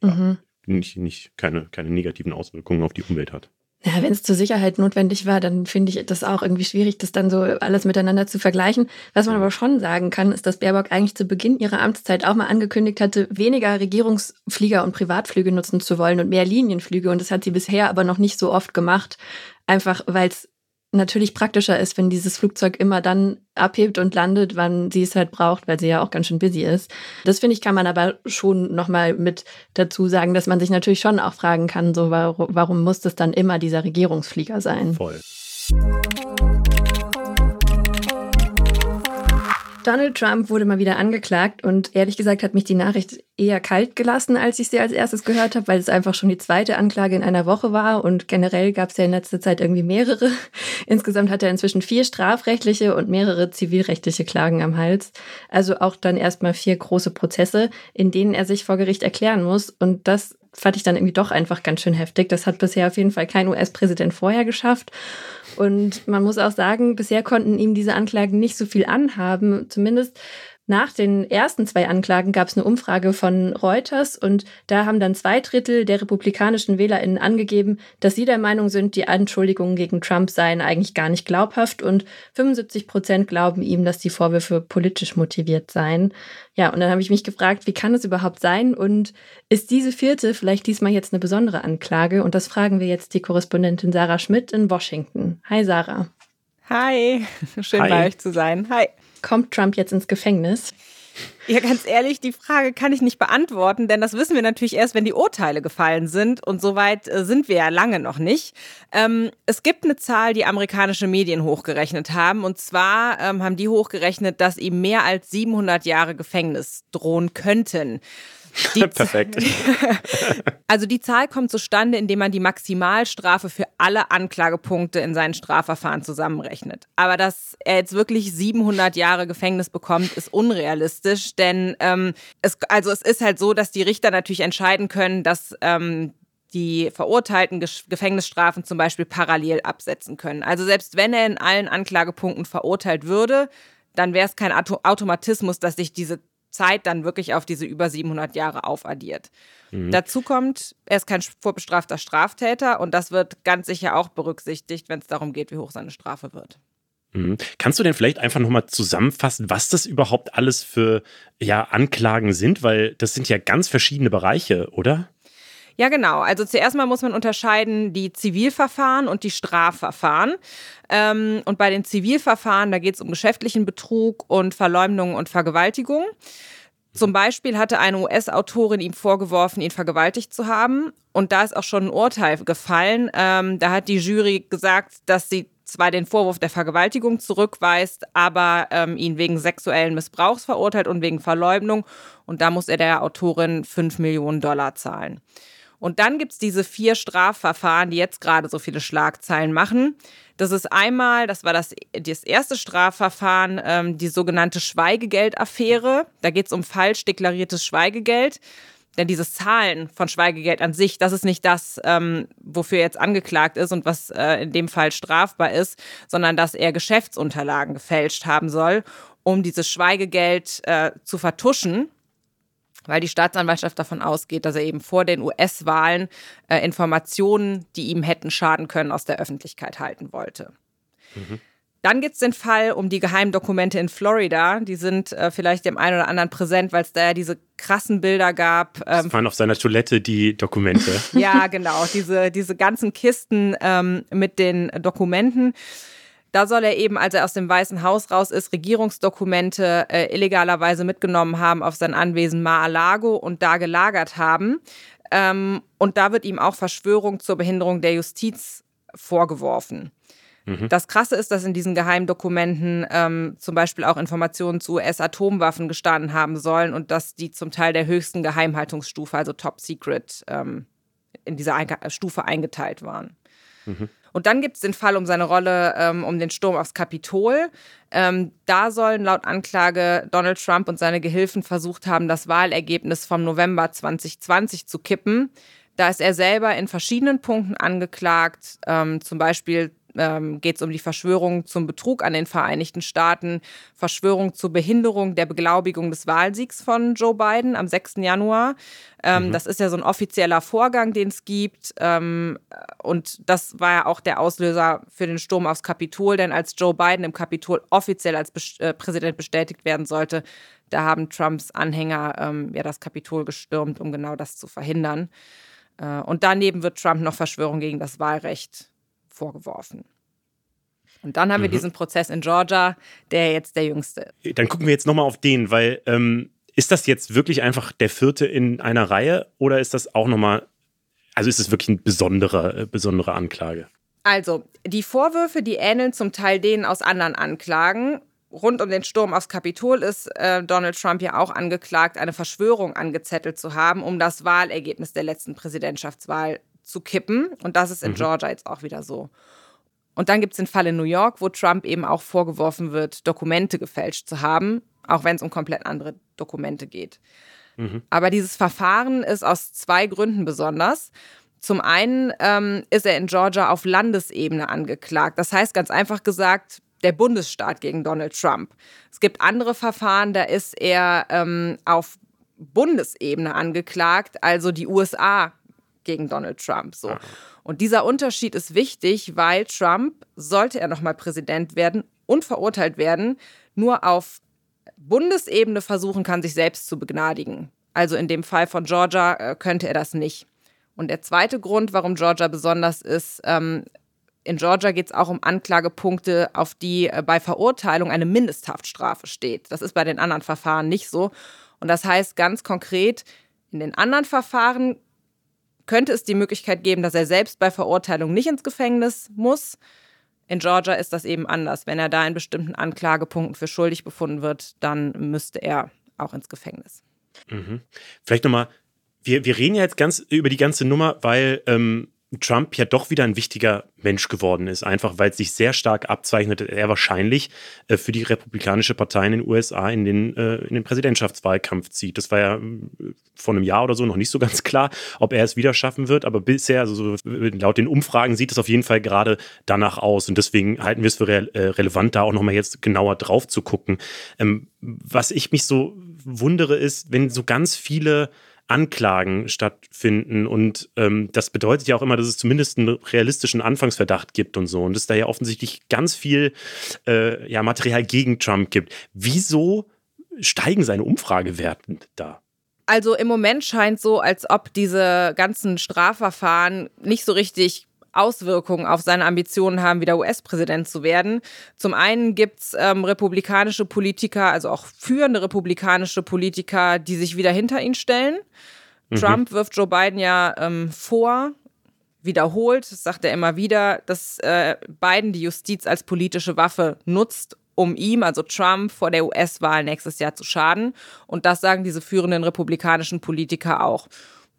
mhm. ja, nicht, nicht keine, keine negativen Auswirkungen auf die Umwelt hat. Ja, wenn es zur Sicherheit notwendig war, dann finde ich das auch irgendwie schwierig, das dann so alles miteinander zu vergleichen. Was man aber schon sagen kann, ist, dass Baerbock eigentlich zu Beginn ihrer Amtszeit auch mal angekündigt hatte, weniger Regierungsflieger und Privatflüge nutzen zu wollen und mehr Linienflüge. Und das hat sie bisher aber noch nicht so oft gemacht, einfach weil es natürlich praktischer ist, wenn dieses Flugzeug immer dann abhebt und landet, wann sie es halt braucht, weil sie ja auch ganz schön busy ist. Das finde ich, kann man aber schon nochmal mit dazu sagen, dass man sich natürlich schon auch fragen kann, so warum, warum muss das dann immer dieser Regierungsflieger sein? Voll. Donald Trump wurde mal wieder angeklagt und ehrlich gesagt hat mich die Nachricht eher kalt gelassen, als ich sie als erstes gehört habe, weil es einfach schon die zweite Anklage in einer Woche war und generell gab es ja in letzter Zeit irgendwie mehrere. Insgesamt hat er inzwischen vier strafrechtliche und mehrere zivilrechtliche Klagen am Hals. Also auch dann erstmal vier große Prozesse, in denen er sich vor Gericht erklären muss und das fand ich dann irgendwie doch einfach ganz schön heftig. Das hat bisher auf jeden Fall kein US-Präsident vorher geschafft. Und man muss auch sagen, bisher konnten ihm diese Anklagen nicht so viel anhaben. Zumindest nach den ersten zwei Anklagen gab es eine Umfrage von Reuters und da haben dann zwei Drittel der republikanischen WählerInnen angegeben, dass sie der Meinung sind, die Anschuldigungen gegen Trump seien eigentlich gar nicht glaubhaft und 75 Prozent glauben ihm, dass die Vorwürfe politisch motiviert seien. Ja, und dann habe ich mich gefragt, wie kann es überhaupt sein und ist diese vierte vielleicht diesmal jetzt eine besondere Anklage? Und das fragen wir jetzt die Korrespondentin Sarah Schmidt in Washington. Hi Sarah. Hi, schön Hi. bei euch zu sein. Hi. Kommt Trump jetzt ins Gefängnis? Ja, ganz ehrlich, die Frage kann ich nicht beantworten, denn das wissen wir natürlich erst, wenn die Urteile gefallen sind. Und soweit äh, sind wir ja lange noch nicht. Ähm, es gibt eine Zahl, die amerikanische Medien hochgerechnet haben. Und zwar ähm, haben die hochgerechnet, dass ihm mehr als 700 Jahre Gefängnis drohen könnten. Perfekt. also die Zahl kommt zustande, indem man die Maximalstrafe für alle Anklagepunkte in seinen Strafverfahren zusammenrechnet. Aber dass er jetzt wirklich 700 Jahre Gefängnis bekommt, ist unrealistisch, denn ähm, es, also es ist halt so, dass die Richter natürlich entscheiden können, dass ähm, die verurteilten Gefängnisstrafen zum Beispiel parallel absetzen können. Also selbst wenn er in allen Anklagepunkten verurteilt würde, dann wäre es kein Automatismus, dass sich diese Zeit dann wirklich auf diese über 700 Jahre aufaddiert. Mhm. Dazu kommt, er ist kein vorbestrafter Straftäter und das wird ganz sicher auch berücksichtigt, wenn es darum geht, wie hoch seine Strafe wird. Mhm. Kannst du denn vielleicht einfach nochmal zusammenfassen, was das überhaupt alles für ja, Anklagen sind? Weil das sind ja ganz verschiedene Bereiche, oder? Ja, genau. Also zuerst mal muss man unterscheiden die Zivilverfahren und die Strafverfahren. Ähm, und bei den Zivilverfahren, da geht es um geschäftlichen Betrug und Verleumdung und Vergewaltigung. Zum Beispiel hatte eine US-Autorin ihm vorgeworfen, ihn vergewaltigt zu haben. Und da ist auch schon ein Urteil gefallen. Ähm, da hat die Jury gesagt, dass sie zwar den Vorwurf der Vergewaltigung zurückweist, aber ähm, ihn wegen sexuellen Missbrauchs verurteilt und wegen Verleumdung. Und da muss er der Autorin 5 Millionen Dollar zahlen. Und dann gibt es diese vier Strafverfahren, die jetzt gerade so viele Schlagzeilen machen. Das ist einmal, das war das, das erste Strafverfahren, ähm, die sogenannte Schweigegeldaffäre. Da geht es um falsch deklariertes Schweigegeld. Denn dieses Zahlen von Schweigegeld an sich, das ist nicht das, ähm, wofür er jetzt angeklagt ist und was äh, in dem Fall strafbar ist, sondern dass er Geschäftsunterlagen gefälscht haben soll, um dieses Schweigegeld äh, zu vertuschen weil die Staatsanwaltschaft davon ausgeht, dass er eben vor den US-Wahlen äh, Informationen, die ihm hätten schaden können, aus der Öffentlichkeit halten wollte. Mhm. Dann gibt es den Fall um die Geheimdokumente in Florida. Die sind äh, vielleicht dem einen oder anderen präsent, weil es da ja diese krassen Bilder gab. Ähm, das waren auf seiner Toilette die Dokumente. ja, genau. Diese, diese ganzen Kisten ähm, mit den Dokumenten. Da soll er eben, als er aus dem Weißen Haus raus ist, Regierungsdokumente äh, illegalerweise mitgenommen haben auf sein Anwesen Mar-a-Lago und da gelagert haben. Ähm, und da wird ihm auch Verschwörung zur Behinderung der Justiz vorgeworfen. Mhm. Das Krasse ist, dass in diesen Geheimdokumenten ähm, zum Beispiel auch Informationen zu US-Atomwaffen gestanden haben sollen und dass die zum Teil der höchsten Geheimhaltungsstufe, also Top Secret, ähm, in dieser Stufe eingeteilt waren. Mhm. Und dann gibt es den Fall um seine Rolle ähm, um den Sturm aufs Kapitol. Ähm, da sollen laut Anklage Donald Trump und seine Gehilfen versucht haben, das Wahlergebnis vom November 2020 zu kippen. Da ist er selber in verschiedenen Punkten angeklagt, ähm, zum Beispiel ähm, geht es um die Verschwörung zum Betrug an den Vereinigten Staaten, Verschwörung zur Behinderung der Beglaubigung des Wahlsiegs von Joe Biden am 6. Januar. Ähm, mhm. Das ist ja so ein offizieller Vorgang, den es gibt. Ähm, und das war ja auch der Auslöser für den Sturm aufs Kapitol, denn als Joe Biden im Kapitol offiziell als Best äh, Präsident bestätigt werden sollte, da haben Trumps Anhänger ähm, ja das Kapitol gestürmt, um genau das zu verhindern. Äh, und daneben wird Trump noch Verschwörung gegen das Wahlrecht vorgeworfen. Und dann haben mhm. wir diesen Prozess in Georgia, der jetzt der jüngste ist. Dann gucken wir jetzt nochmal auf den, weil ähm, ist das jetzt wirklich einfach der vierte in einer Reihe oder ist das auch nochmal, also ist es wirklich eine besondere, äh, besondere Anklage? Also, die Vorwürfe, die ähneln zum Teil denen aus anderen Anklagen. rund um den Sturm aufs Kapitol ist äh, Donald Trump ja auch angeklagt, eine Verschwörung angezettelt zu haben, um das Wahlergebnis der letzten Präsidentschaftswahl zu kippen. Und das ist in mhm. Georgia jetzt auch wieder so. Und dann gibt es den Fall in New York, wo Trump eben auch vorgeworfen wird, Dokumente gefälscht zu haben, auch wenn es um komplett andere Dokumente geht. Mhm. Aber dieses Verfahren ist aus zwei Gründen besonders. Zum einen ähm, ist er in Georgia auf Landesebene angeklagt. Das heißt ganz einfach gesagt, der Bundesstaat gegen Donald Trump. Es gibt andere Verfahren, da ist er ähm, auf Bundesebene angeklagt, also die USA gegen Donald Trump. So. Und dieser Unterschied ist wichtig, weil Trump, sollte er nochmal Präsident werden und verurteilt werden, nur auf Bundesebene versuchen kann, sich selbst zu begnadigen. Also in dem Fall von Georgia äh, könnte er das nicht. Und der zweite Grund, warum Georgia besonders ist, ähm, in Georgia geht es auch um Anklagepunkte, auf die äh, bei Verurteilung eine Mindesthaftstrafe steht. Das ist bei den anderen Verfahren nicht so. Und das heißt ganz konkret, in den anderen Verfahren könnte es die Möglichkeit geben, dass er selbst bei Verurteilung nicht ins Gefängnis muss. In Georgia ist das eben anders. Wenn er da in bestimmten Anklagepunkten für schuldig befunden wird, dann müsste er auch ins Gefängnis. Mhm. Vielleicht nochmal, wir, wir reden ja jetzt ganz über die ganze Nummer, weil ähm, Trump ja doch wieder ein wichtiger Mensch geworden ist, einfach weil es sich sehr stark abzeichnet, er wahrscheinlich äh, für die Republikanische Partei in den USA in den, äh, in den Präsidentschaftswahlkampf zieht. Das war ja äh, vor einem Jahr oder so noch nicht so ganz klar, ob er es wieder schaffen wird, aber bisher, also so, laut den Umfragen, sieht es auf jeden Fall gerade danach aus und deswegen halten wir es für re relevant, da auch nochmal jetzt genauer drauf zu gucken. Ähm, was ich mich so wundere, ist, wenn so ganz viele Anklagen stattfinden. Und ähm, das bedeutet ja auch immer, dass es zumindest einen realistischen Anfangsverdacht gibt und so. Und es da ja offensichtlich ganz viel äh, ja, Material gegen Trump gibt. Wieso steigen seine Umfragewerten da? Also im Moment scheint so, als ob diese ganzen Strafverfahren nicht so richtig Auswirkungen auf seine Ambitionen haben, wieder US-Präsident zu werden. Zum einen gibt es ähm, republikanische Politiker, also auch führende republikanische Politiker, die sich wieder hinter ihn stellen. Mhm. Trump wirft Joe Biden ja ähm, vor, wiederholt, das sagt er immer wieder, dass äh, Biden die Justiz als politische Waffe nutzt, um ihm, also Trump, vor der US-Wahl nächstes Jahr zu schaden. Und das sagen diese führenden republikanischen Politiker auch.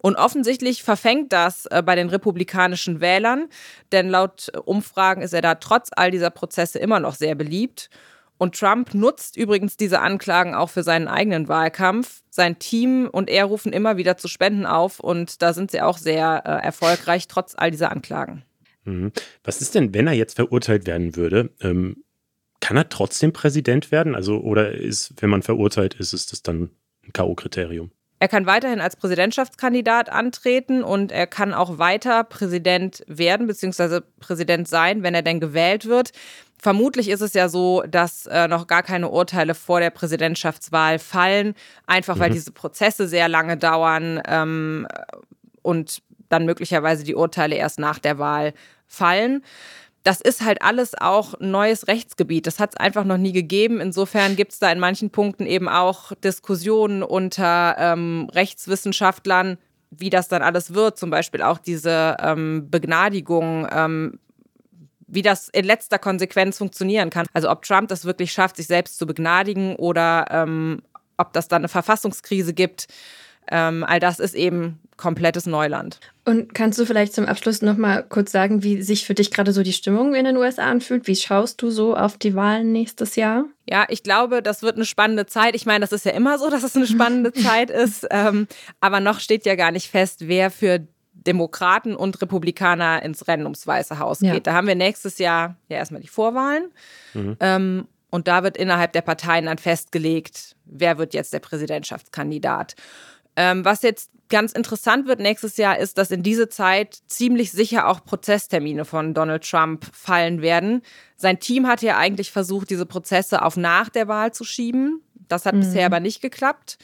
Und offensichtlich verfängt das äh, bei den republikanischen Wählern, denn laut Umfragen ist er da trotz all dieser Prozesse immer noch sehr beliebt. Und Trump nutzt übrigens diese Anklagen auch für seinen eigenen Wahlkampf. Sein Team und er rufen immer wieder zu Spenden auf und da sind sie auch sehr äh, erfolgreich, trotz all dieser Anklagen. Mhm. Was ist denn, wenn er jetzt verurteilt werden würde? Ähm, kann er trotzdem Präsident werden? Also, oder ist, wenn man verurteilt ist, ist das dann ein K.O.-Kriterium? Er kann weiterhin als Präsidentschaftskandidat antreten und er kann auch weiter Präsident werden bzw. Präsident sein, wenn er denn gewählt wird. Vermutlich ist es ja so, dass äh, noch gar keine Urteile vor der Präsidentschaftswahl fallen, einfach weil mhm. diese Prozesse sehr lange dauern ähm, und dann möglicherweise die Urteile erst nach der Wahl fallen das ist halt alles auch neues Rechtsgebiet. Das hat es einfach noch nie gegeben. Insofern gibt es da in manchen Punkten eben auch Diskussionen unter ähm, Rechtswissenschaftlern, wie das dann alles wird. Zum Beispiel auch diese ähm, Begnadigung, ähm, wie das in letzter Konsequenz funktionieren kann. Also ob Trump das wirklich schafft, sich selbst zu begnadigen oder ähm, ob das dann eine Verfassungskrise gibt. Ähm, all das ist eben komplettes Neuland. Und kannst du vielleicht zum Abschluss noch mal kurz sagen, wie sich für dich gerade so die Stimmung in den USA anfühlt? Wie schaust du so auf die Wahlen nächstes Jahr? Ja, ich glaube, das wird eine spannende Zeit. Ich meine, das ist ja immer so, dass es eine spannende Zeit ist. Ähm, aber noch steht ja gar nicht fest, wer für Demokraten und Republikaner ins Rennen ums Weiße Haus geht. Ja. Da haben wir nächstes Jahr ja erstmal die Vorwahlen. Mhm. Ähm, und da wird innerhalb der Parteien dann festgelegt, wer wird jetzt der Präsidentschaftskandidat. Ähm, was jetzt ganz interessant wird nächstes Jahr, ist, dass in diese Zeit ziemlich sicher auch Prozesstermine von Donald Trump fallen werden. Sein Team hat ja eigentlich versucht, diese Prozesse auf nach der Wahl zu schieben. Das hat mhm. bisher aber nicht geklappt.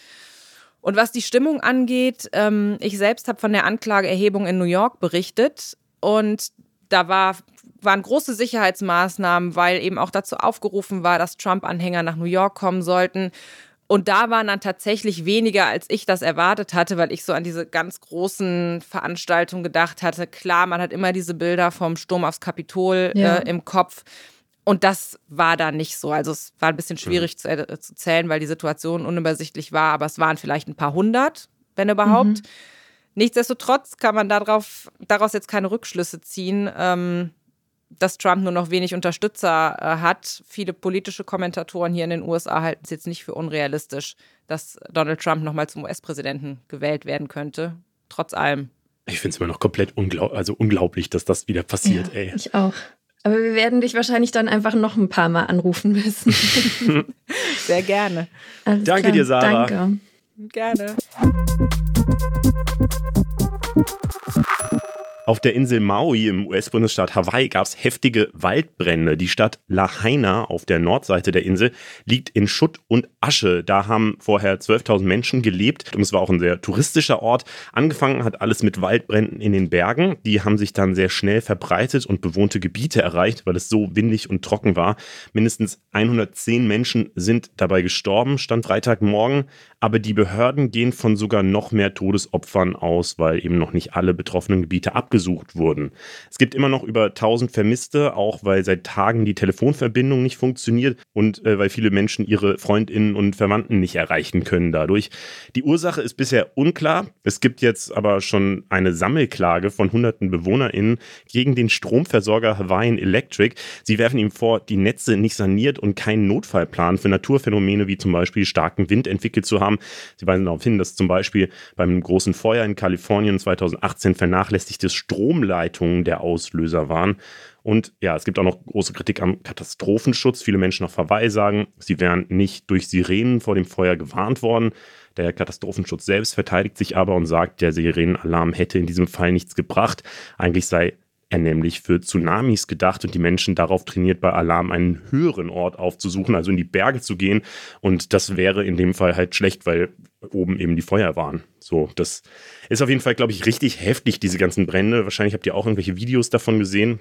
Und was die Stimmung angeht, ähm, ich selbst habe von der Anklageerhebung in New York berichtet und da war, waren große Sicherheitsmaßnahmen, weil eben auch dazu aufgerufen war, dass Trump-Anhänger nach New York kommen sollten. Und da waren dann tatsächlich weniger, als ich das erwartet hatte, weil ich so an diese ganz großen Veranstaltungen gedacht hatte. Klar, man hat immer diese Bilder vom Sturm aufs Kapitol ja. äh, im Kopf. Und das war da nicht so. Also es war ein bisschen schwierig zu, äh, zu, zählen, weil die Situation unübersichtlich war, aber es waren vielleicht ein paar hundert, wenn überhaupt. Mhm. Nichtsdestotrotz kann man darauf, daraus jetzt keine Rückschlüsse ziehen, ähm, dass Trump nur noch wenig Unterstützer äh, hat. Viele politische Kommentatoren hier in den USA halten es jetzt nicht für unrealistisch, dass Donald Trump nochmal zum US-Präsidenten gewählt werden könnte. Trotz allem. Ich finde es immer noch komplett unglaub also unglaublich, dass das wieder passiert, ja, ey. Ich auch. Aber wir werden dich wahrscheinlich dann einfach noch ein paar Mal anrufen müssen. Sehr gerne. Alles Danke klar. dir, Sarah. Danke. Gerne. Auf der Insel Maui im US-Bundesstaat Hawaii gab es heftige Waldbrände. Die Stadt Lahaina auf der Nordseite der Insel liegt in Schutt und Asche. Da haben vorher 12.000 Menschen gelebt und es war auch ein sehr touristischer Ort. Angefangen hat alles mit Waldbränden in den Bergen. Die haben sich dann sehr schnell verbreitet und bewohnte Gebiete erreicht, weil es so windig und trocken war. Mindestens 110 Menschen sind dabei gestorben, stand Freitagmorgen. Aber die Behörden gehen von sogar noch mehr Todesopfern aus, weil eben noch nicht alle betroffenen Gebiete abgesucht wurden. Es gibt immer noch über 1000 Vermisste, auch weil seit Tagen die Telefonverbindung nicht funktioniert und äh, weil viele Menschen ihre Freundinnen und Verwandten nicht erreichen können dadurch. Die Ursache ist bisher unklar. Es gibt jetzt aber schon eine Sammelklage von hunderten BewohnerInnen gegen den Stromversorger Hawaiian Electric. Sie werfen ihm vor, die Netze nicht saniert und keinen Notfallplan für Naturphänomene wie zum Beispiel starken Wind entwickelt zu haben. Sie weisen darauf hin, dass zum Beispiel beim großen Feuer in Kalifornien 2018 vernachlässigte Stromleitungen der Auslöser waren. Und ja, es gibt auch noch große Kritik am Katastrophenschutz. Viele Menschen auf Hawaii sagen, sie wären nicht durch Sirenen vor dem Feuer gewarnt worden. Der Katastrophenschutz selbst verteidigt sich aber und sagt, der Sirenenalarm hätte in diesem Fall nichts gebracht. Eigentlich sei er nämlich für Tsunamis gedacht und die Menschen darauf trainiert, bei Alarm einen höheren Ort aufzusuchen, also in die Berge zu gehen. Und das wäre in dem Fall halt schlecht, weil oben eben die Feuer waren. So, das ist auf jeden Fall, glaube ich, richtig heftig, diese ganzen Brände. Wahrscheinlich habt ihr auch irgendwelche Videos davon gesehen.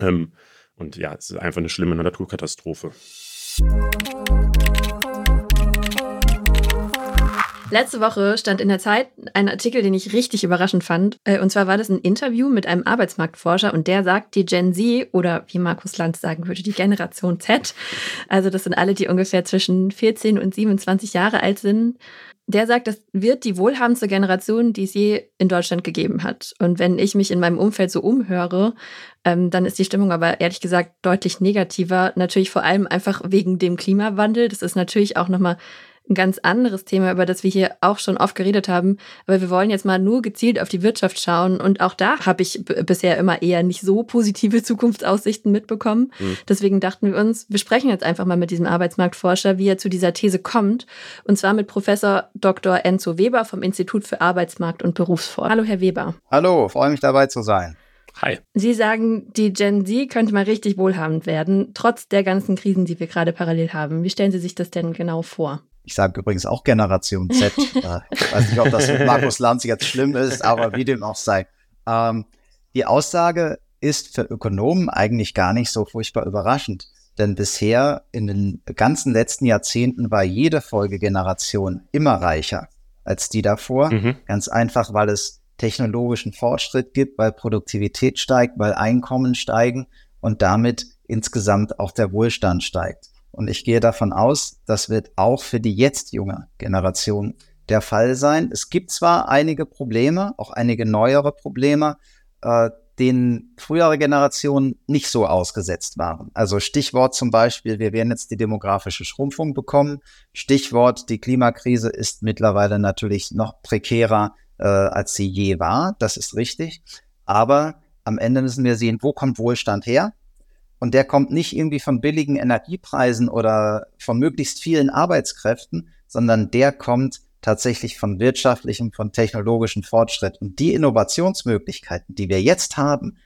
Ähm, und ja, es ist einfach eine schlimme Naturkatastrophe. Letzte Woche stand in der Zeit ein Artikel, den ich richtig überraschend fand. Äh, und zwar war das ein Interview mit einem Arbeitsmarktforscher und der sagt, die Gen Z oder wie Markus Lanz sagen würde, die Generation Z, also das sind alle, die ungefähr zwischen 14 und 27 Jahre alt sind, der sagt, das wird die wohlhabendste Generation, die es je in Deutschland gegeben hat. Und wenn ich mich in meinem Umfeld so umhöre, ähm, dann ist die Stimmung aber ehrlich gesagt deutlich negativer. Natürlich vor allem einfach wegen dem Klimawandel. Das ist natürlich auch nochmal ein ganz anderes Thema, über das wir hier auch schon oft geredet haben. Aber wir wollen jetzt mal nur gezielt auf die Wirtschaft schauen. Und auch da habe ich bisher immer eher nicht so positive Zukunftsaussichten mitbekommen. Mhm. Deswegen dachten wir uns, wir sprechen jetzt einfach mal mit diesem Arbeitsmarktforscher, wie er zu dieser These kommt. Und zwar mit Professor Dr. Enzo Weber vom Institut für Arbeitsmarkt und Berufsforschung. Hallo, Herr Weber. Hallo, freue mich dabei zu sein. Hi. Sie sagen, die Gen Z könnte mal richtig wohlhabend werden, trotz der ganzen Krisen, die wir gerade parallel haben. Wie stellen Sie sich das denn genau vor? Ich sage übrigens auch Generation Z. Äh, ich weiß nicht, ob das für Markus Lanz jetzt schlimm ist, aber wie dem auch sei. Ähm, die Aussage ist für Ökonomen eigentlich gar nicht so furchtbar überraschend. Denn bisher in den ganzen letzten Jahrzehnten war jede Folgegeneration immer reicher als die davor. Mhm. Ganz einfach, weil es technologischen Fortschritt gibt, weil Produktivität steigt, weil Einkommen steigen und damit insgesamt auch der Wohlstand steigt. Und ich gehe davon aus, das wird auch für die jetzt junge Generation der Fall sein. Es gibt zwar einige Probleme, auch einige neuere Probleme, äh, denen frühere Generationen nicht so ausgesetzt waren. Also Stichwort zum Beispiel, wir werden jetzt die demografische Schrumpfung bekommen. Stichwort, die Klimakrise ist mittlerweile natürlich noch prekärer, äh, als sie je war. Das ist richtig. Aber am Ende müssen wir sehen, wo kommt Wohlstand her? Und der kommt nicht irgendwie von billigen Energiepreisen oder von möglichst vielen Arbeitskräften, sondern der kommt tatsächlich von wirtschaftlichem, von technologischem Fortschritt. Und die Innovationsmöglichkeiten, die wir jetzt haben,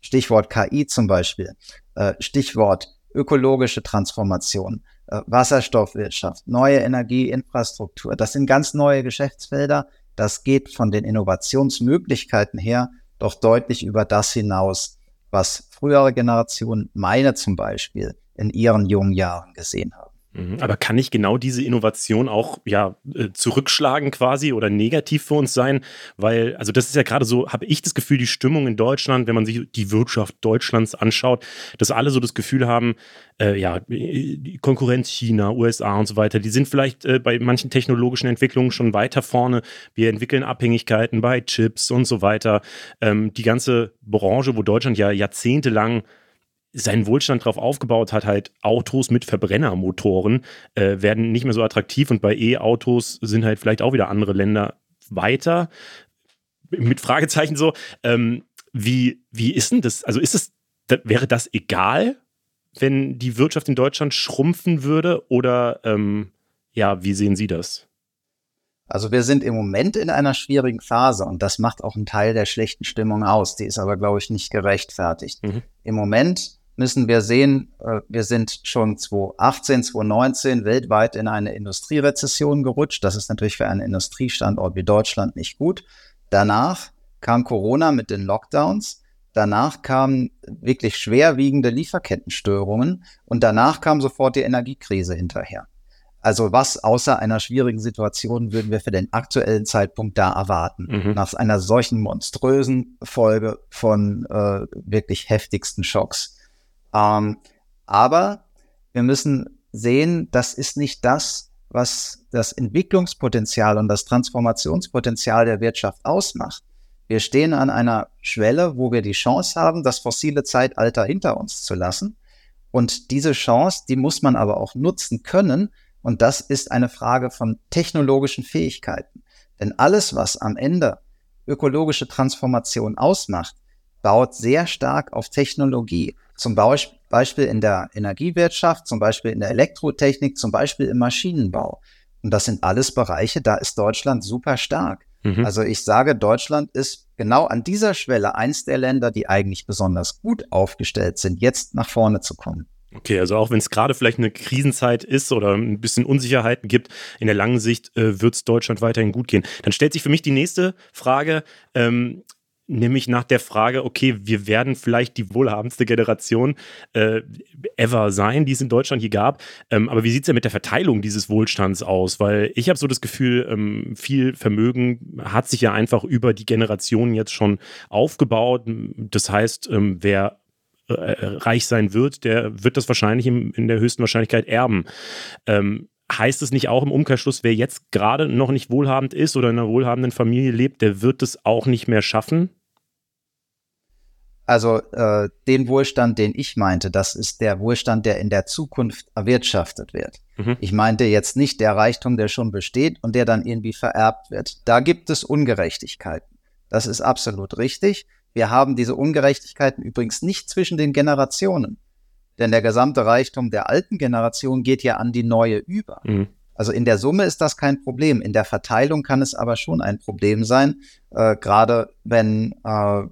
Stichwort KI zum Beispiel, äh, Stichwort ökologische Transformation, äh, Wasserstoffwirtschaft, neue Energieinfrastruktur, das sind ganz neue Geschäftsfelder. Das geht von den Innovationsmöglichkeiten her doch deutlich über das hinaus, was frühere Generationen, meine zum Beispiel, in ihren jungen Jahren gesehen haben. Mhm. Aber kann nicht genau diese Innovation auch ja äh, zurückschlagen quasi oder negativ für uns sein? Weil, also das ist ja gerade so, habe ich das Gefühl, die Stimmung in Deutschland, wenn man sich die Wirtschaft Deutschlands anschaut, dass alle so das Gefühl haben, äh, ja, die Konkurrenz China, USA und so weiter, die sind vielleicht äh, bei manchen technologischen Entwicklungen schon weiter vorne. Wir entwickeln Abhängigkeiten bei Chips und so weiter. Ähm, die ganze Branche, wo Deutschland ja jahrzehntelang seinen Wohlstand darauf aufgebaut hat, halt Autos mit Verbrennermotoren äh, werden nicht mehr so attraktiv und bei E-Autos sind halt vielleicht auch wieder andere Länder weiter. Mit Fragezeichen so. Ähm, wie, wie ist denn das? Also ist es, wäre das egal, wenn die Wirtschaft in Deutschland schrumpfen würde? Oder ähm, ja, wie sehen Sie das? Also wir sind im Moment in einer schwierigen Phase und das macht auch einen Teil der schlechten Stimmung aus. Die ist aber, glaube ich, nicht gerechtfertigt. Mhm. Im Moment müssen wir sehen, äh, wir sind schon 2018, 2019 weltweit in eine Industrierezession gerutscht. Das ist natürlich für einen Industriestandort wie Deutschland nicht gut. Danach kam Corona mit den Lockdowns. Danach kamen wirklich schwerwiegende Lieferkettenstörungen und danach kam sofort die Energiekrise hinterher. Also was außer einer schwierigen Situation würden wir für den aktuellen Zeitpunkt da erwarten? Mhm. Nach einer solchen monströsen Folge von äh, wirklich heftigsten Schocks. Ähm, aber wir müssen sehen, das ist nicht das, was das Entwicklungspotenzial und das Transformationspotenzial der Wirtschaft ausmacht. Wir stehen an einer Schwelle, wo wir die Chance haben, das fossile Zeitalter hinter uns zu lassen. Und diese Chance, die muss man aber auch nutzen können. Und das ist eine Frage von technologischen Fähigkeiten. Denn alles, was am Ende ökologische Transformation ausmacht, baut sehr stark auf Technologie. Zum Beispiel in der Energiewirtschaft, zum Beispiel in der Elektrotechnik, zum Beispiel im Maschinenbau. Und das sind alles Bereiche, da ist Deutschland super stark. Mhm. Also ich sage, Deutschland ist genau an dieser Schwelle eins der Länder, die eigentlich besonders gut aufgestellt sind, jetzt nach vorne zu kommen. Okay, also auch wenn es gerade vielleicht eine Krisenzeit ist oder ein bisschen Unsicherheiten gibt, in der langen Sicht äh, wird es Deutschland weiterhin gut gehen. Dann stellt sich für mich die nächste Frage. Ähm, nämlich nach der Frage, okay, wir werden vielleicht die wohlhabendste Generation äh, ever sein, die es in Deutschland je gab. Ähm, aber wie sieht es denn mit der Verteilung dieses Wohlstands aus? Weil ich habe so das Gefühl, ähm, viel Vermögen hat sich ja einfach über die Generationen jetzt schon aufgebaut. Das heißt, ähm, wer äh, reich sein wird, der wird das wahrscheinlich im, in der höchsten Wahrscheinlichkeit erben. Ähm, heißt es nicht auch im Umkehrschluss, wer jetzt gerade noch nicht wohlhabend ist oder in einer wohlhabenden Familie lebt, der wird es auch nicht mehr schaffen? Also äh, den Wohlstand, den ich meinte, das ist der Wohlstand, der in der Zukunft erwirtschaftet wird. Mhm. Ich meinte jetzt nicht der Reichtum, der schon besteht und der dann irgendwie vererbt wird. Da gibt es Ungerechtigkeiten. Das ist absolut richtig. Wir haben diese Ungerechtigkeiten übrigens nicht zwischen den Generationen. Denn der gesamte Reichtum der alten Generation geht ja an die neue über. Mhm. Also in der Summe ist das kein Problem. In der Verteilung kann es aber schon ein Problem sein, äh, gerade wenn äh,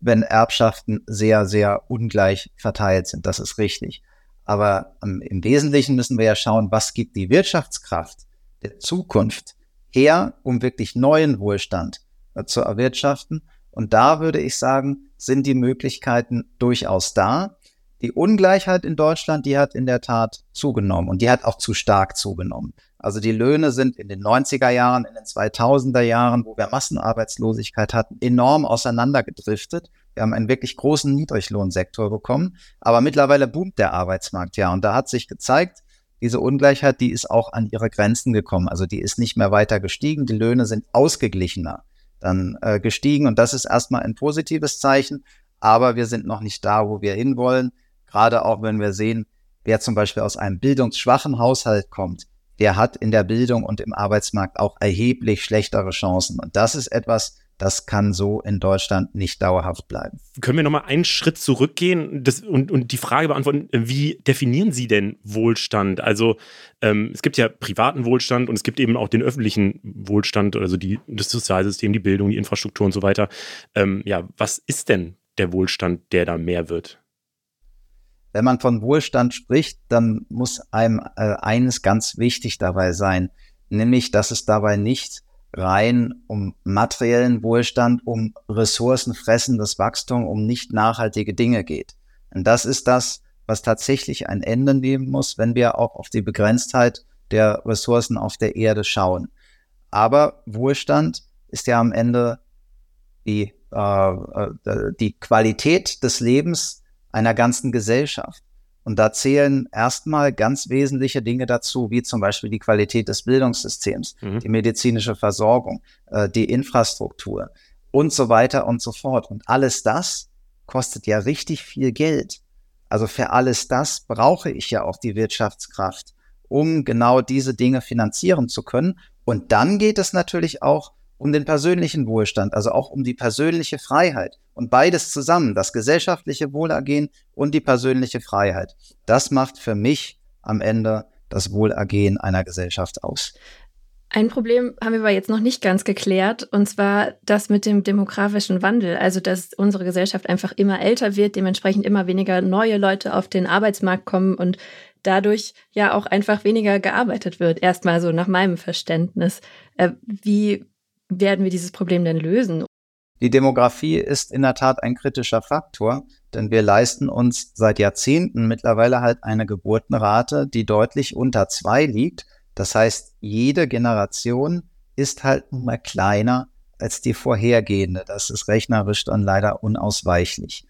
wenn Erbschaften sehr, sehr ungleich verteilt sind. Das ist richtig. Aber ähm, im Wesentlichen müssen wir ja schauen, was gibt die Wirtschaftskraft der Zukunft her, um wirklich neuen Wohlstand äh, zu erwirtschaften. Und da würde ich sagen, sind die Möglichkeiten durchaus da. Die Ungleichheit in Deutschland, die hat in der Tat zugenommen und die hat auch zu stark zugenommen. Also die Löhne sind in den 90er Jahren, in den 2000er Jahren, wo wir Massenarbeitslosigkeit hatten, enorm auseinandergedriftet. Wir haben einen wirklich großen Niedriglohnsektor bekommen, aber mittlerweile boomt der Arbeitsmarkt ja und da hat sich gezeigt, diese Ungleichheit, die ist auch an ihre Grenzen gekommen. Also die ist nicht mehr weiter gestiegen, die Löhne sind ausgeglichener dann äh, gestiegen und das ist erstmal ein positives Zeichen, aber wir sind noch nicht da, wo wir hinwollen. Gerade auch wenn wir sehen, wer zum Beispiel aus einem bildungsschwachen Haushalt kommt, der hat in der Bildung und im Arbeitsmarkt auch erheblich schlechtere Chancen. Und das ist etwas, das kann so in Deutschland nicht dauerhaft bleiben. Können wir nochmal einen Schritt zurückgehen und, und die Frage beantworten, wie definieren Sie denn Wohlstand? Also ähm, es gibt ja privaten Wohlstand und es gibt eben auch den öffentlichen Wohlstand, also die, das Sozialsystem, die Bildung, die Infrastruktur und so weiter. Ähm, ja, was ist denn der Wohlstand, der da mehr wird? Wenn man von Wohlstand spricht, dann muss einem äh, eines ganz wichtig dabei sein, nämlich, dass es dabei nicht rein um materiellen Wohlstand, um ressourcenfressendes Wachstum, um nicht nachhaltige Dinge geht. Und das ist das, was tatsächlich ein Ende nehmen muss, wenn wir auch auf die Begrenztheit der Ressourcen auf der Erde schauen. Aber Wohlstand ist ja am Ende die, äh, äh die Qualität des Lebens einer ganzen Gesellschaft. Und da zählen erstmal ganz wesentliche Dinge dazu, wie zum Beispiel die Qualität des Bildungssystems, mhm. die medizinische Versorgung, äh, die Infrastruktur und so weiter und so fort. Und alles das kostet ja richtig viel Geld. Also für alles das brauche ich ja auch die Wirtschaftskraft, um genau diese Dinge finanzieren zu können. Und dann geht es natürlich auch um den persönlichen Wohlstand, also auch um die persönliche Freiheit. Und beides zusammen, das gesellschaftliche Wohlergehen und die persönliche Freiheit, das macht für mich am Ende das Wohlergehen einer Gesellschaft aus. Ein Problem haben wir aber jetzt noch nicht ganz geklärt, und zwar das mit dem demografischen Wandel. Also, dass unsere Gesellschaft einfach immer älter wird, dementsprechend immer weniger neue Leute auf den Arbeitsmarkt kommen und dadurch ja auch einfach weniger gearbeitet wird. Erstmal so nach meinem Verständnis. Äh, wie werden wir dieses Problem denn lösen? Die Demografie ist in der Tat ein kritischer Faktor, denn wir leisten uns seit Jahrzehnten mittlerweile halt eine Geburtenrate, die deutlich unter zwei liegt. Das heißt, jede Generation ist halt nun mal kleiner als die vorhergehende. Das ist rechnerisch dann leider unausweichlich.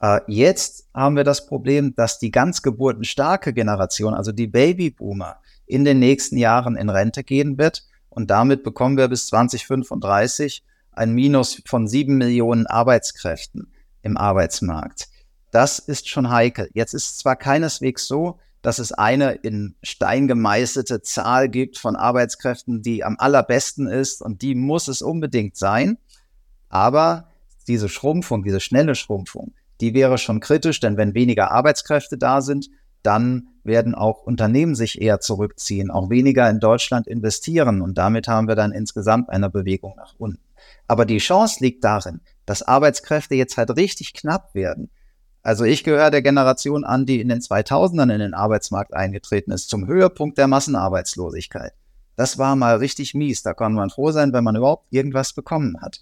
Äh, jetzt haben wir das Problem, dass die ganz geburtenstarke Generation, also die Babyboomer, in den nächsten Jahren in Rente gehen wird und damit bekommen wir bis 2035 ein Minus von sieben Millionen Arbeitskräften im Arbeitsmarkt. Das ist schon heikel. Jetzt ist es zwar keineswegs so, dass es eine in Stein gemeißelte Zahl gibt von Arbeitskräften, die am allerbesten ist und die muss es unbedingt sein. Aber diese Schrumpfung, diese schnelle Schrumpfung, die wäre schon kritisch, denn wenn weniger Arbeitskräfte da sind, dann werden auch Unternehmen sich eher zurückziehen, auch weniger in Deutschland investieren und damit haben wir dann insgesamt eine Bewegung nach unten. Aber die Chance liegt darin, dass Arbeitskräfte jetzt halt richtig knapp werden. Also ich gehöre der Generation an, die in den 2000ern in den Arbeitsmarkt eingetreten ist, zum Höhepunkt der Massenarbeitslosigkeit. Das war mal richtig mies. Da kann man froh sein, wenn man überhaupt irgendwas bekommen hat.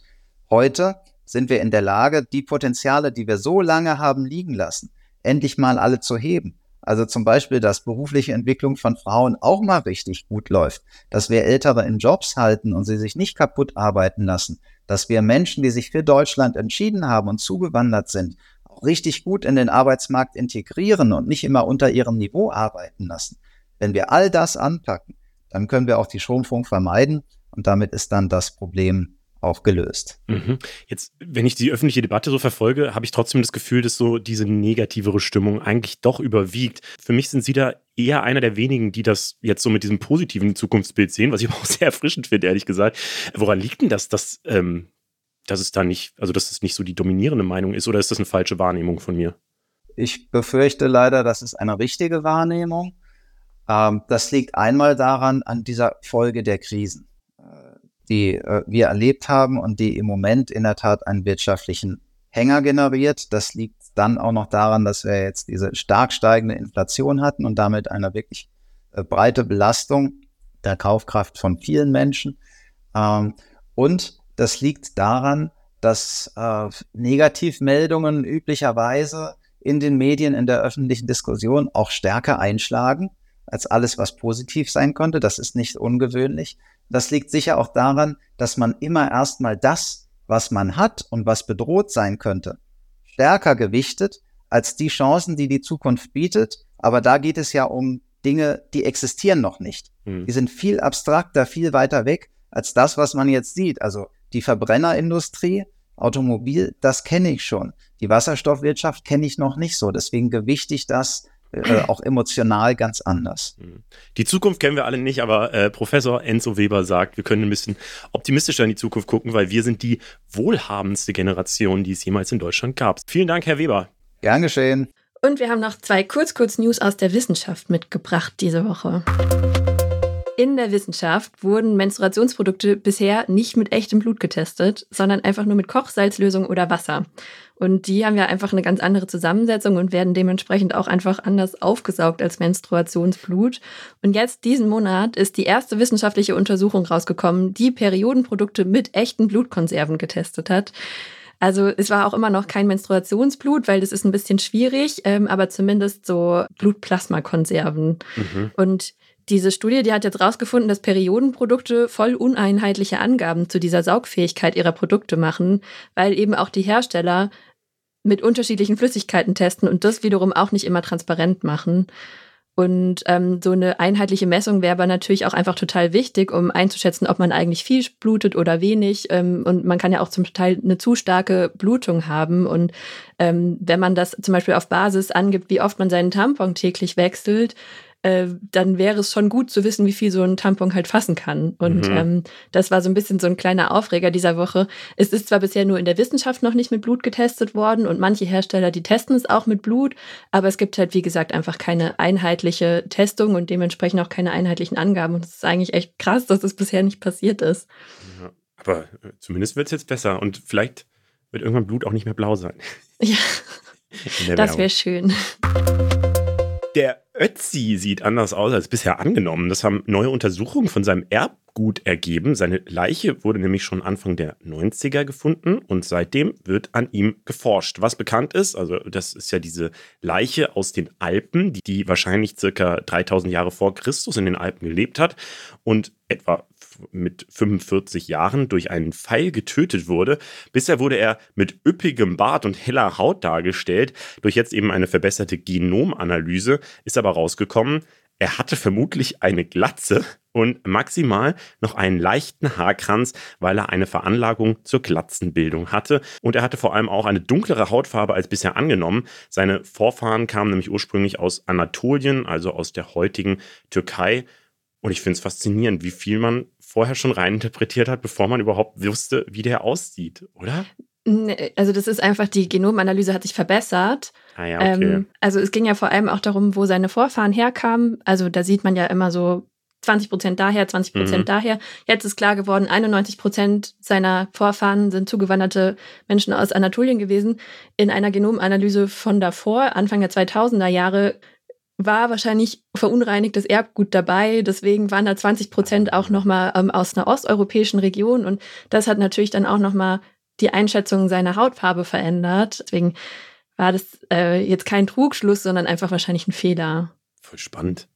Heute sind wir in der Lage, die Potenziale, die wir so lange haben liegen lassen, endlich mal alle zu heben. Also zum Beispiel, dass berufliche Entwicklung von Frauen auch mal richtig gut läuft, dass wir Ältere in Jobs halten und sie sich nicht kaputt arbeiten lassen, dass wir Menschen, die sich für Deutschland entschieden haben und zugewandert sind, auch richtig gut in den Arbeitsmarkt integrieren und nicht immer unter ihrem Niveau arbeiten lassen. Wenn wir all das anpacken, dann können wir auch die Schrumpfung vermeiden und damit ist dann das Problem auch gelöst. Mhm. Jetzt, wenn ich die öffentliche Debatte so verfolge, habe ich trotzdem das Gefühl, dass so diese negativere Stimmung eigentlich doch überwiegt. Für mich sind Sie da eher einer der wenigen, die das jetzt so mit diesem positiven Zukunftsbild sehen, was ich aber auch sehr erfrischend finde, ehrlich gesagt. Woran liegt denn das, dass, ähm, dass es da nicht, also dass es nicht so die dominierende Meinung ist oder ist das eine falsche Wahrnehmung von mir? Ich befürchte leider, das ist eine richtige Wahrnehmung. Ähm, das liegt einmal daran, an dieser Folge der Krisen die äh, wir erlebt haben und die im Moment in der Tat einen wirtschaftlichen Hänger generiert. Das liegt dann auch noch daran, dass wir jetzt diese stark steigende Inflation hatten und damit eine wirklich äh, breite Belastung der Kaufkraft von vielen Menschen. Ähm, und das liegt daran, dass äh, Negativmeldungen üblicherweise in den Medien, in der öffentlichen Diskussion auch stärker einschlagen als alles, was positiv sein konnte. Das ist nicht ungewöhnlich. Das liegt sicher auch daran, dass man immer erstmal das, was man hat und was bedroht sein könnte, stärker gewichtet als die Chancen, die die Zukunft bietet. Aber da geht es ja um Dinge, die existieren noch nicht. Mhm. Die sind viel abstrakter, viel weiter weg als das, was man jetzt sieht. Also die Verbrennerindustrie, Automobil, das kenne ich schon. Die Wasserstoffwirtschaft kenne ich noch nicht so. Deswegen gewichte ich das äh, auch emotional ganz anders. Mhm. Die Zukunft kennen wir alle nicht, aber äh, Professor Enzo Weber sagt, wir können ein bisschen optimistischer in die Zukunft gucken, weil wir sind die wohlhabendste Generation, die es jemals in Deutschland gab. Vielen Dank, Herr Weber. Gern geschehen. Und wir haben noch zwei Kurz-Kurz-News aus der Wissenschaft mitgebracht diese Woche. In der Wissenschaft wurden Menstruationsprodukte bisher nicht mit echtem Blut getestet, sondern einfach nur mit Kochsalzlösung oder Wasser. Und die haben ja einfach eine ganz andere Zusammensetzung und werden dementsprechend auch einfach anders aufgesaugt als Menstruationsblut. Und jetzt diesen Monat ist die erste wissenschaftliche Untersuchung rausgekommen, die Periodenprodukte mit echten Blutkonserven getestet hat. Also es war auch immer noch kein Menstruationsblut, weil das ist ein bisschen schwierig, ähm, aber zumindest so Blutplasmakonserven. Mhm. Und diese Studie, die hat jetzt rausgefunden, dass Periodenprodukte voll uneinheitliche Angaben zu dieser Saugfähigkeit ihrer Produkte machen, weil eben auch die Hersteller mit unterschiedlichen Flüssigkeiten testen und das wiederum auch nicht immer transparent machen. Und ähm, so eine einheitliche Messung wäre aber natürlich auch einfach total wichtig, um einzuschätzen, ob man eigentlich viel blutet oder wenig. Ähm, und man kann ja auch zum Teil eine zu starke Blutung haben. Und ähm, wenn man das zum Beispiel auf Basis angibt, wie oft man seinen Tampon täglich wechselt, äh, dann wäre es schon gut zu wissen, wie viel so ein Tampon halt fassen kann. Und mhm. ähm, das war so ein bisschen so ein kleiner Aufreger dieser Woche. Es ist zwar bisher nur in der Wissenschaft noch nicht mit Blut getestet worden und manche Hersteller, die testen es auch mit Blut, aber es gibt halt, wie gesagt, einfach keine einheitliche Testung und dementsprechend auch keine einheitlichen Angaben. Und es ist eigentlich echt krass, dass das bisher nicht passiert ist. Ja, aber äh, zumindest wird es jetzt besser und vielleicht wird irgendwann Blut auch nicht mehr blau sein. Ja, das wäre schön. Der Ötzi sieht anders aus als bisher angenommen. Das haben neue Untersuchungen von seinem Erbgut ergeben. Seine Leiche wurde nämlich schon Anfang der 90er gefunden und seitdem wird an ihm geforscht. Was bekannt ist, also das ist ja diese Leiche aus den Alpen, die, die wahrscheinlich circa 3000 Jahre vor Christus in den Alpen gelebt hat und etwa mit 45 Jahren durch einen Pfeil getötet wurde. Bisher wurde er mit üppigem Bart und heller Haut dargestellt. Durch jetzt eben eine verbesserte Genomanalyse ist aber rausgekommen, er hatte vermutlich eine Glatze und maximal noch einen leichten Haarkranz, weil er eine Veranlagung zur Glatzenbildung hatte. Und er hatte vor allem auch eine dunklere Hautfarbe als bisher angenommen. Seine Vorfahren kamen nämlich ursprünglich aus Anatolien, also aus der heutigen Türkei. Und ich finde es faszinierend, wie viel man vorher schon reininterpretiert hat, bevor man überhaupt wusste, wie der aussieht, oder? Also das ist einfach, die Genomanalyse hat sich verbessert. Ah ja, okay. Ähm, also es ging ja vor allem auch darum, wo seine Vorfahren herkamen. Also da sieht man ja immer so 20 Prozent daher, 20 Prozent mhm. daher. Jetzt ist klar geworden, 91 Prozent seiner Vorfahren sind zugewanderte Menschen aus Anatolien gewesen. In einer Genomanalyse von davor, Anfang der 2000er Jahre, war wahrscheinlich verunreinigtes Erbgut dabei. Deswegen waren da 20 Prozent auch nochmal ähm, aus einer osteuropäischen Region. Und das hat natürlich dann auch nochmal die Einschätzung seiner Hautfarbe verändert. Deswegen war das äh, jetzt kein Trugschluss, sondern einfach wahrscheinlich ein Fehler. Voll spannend.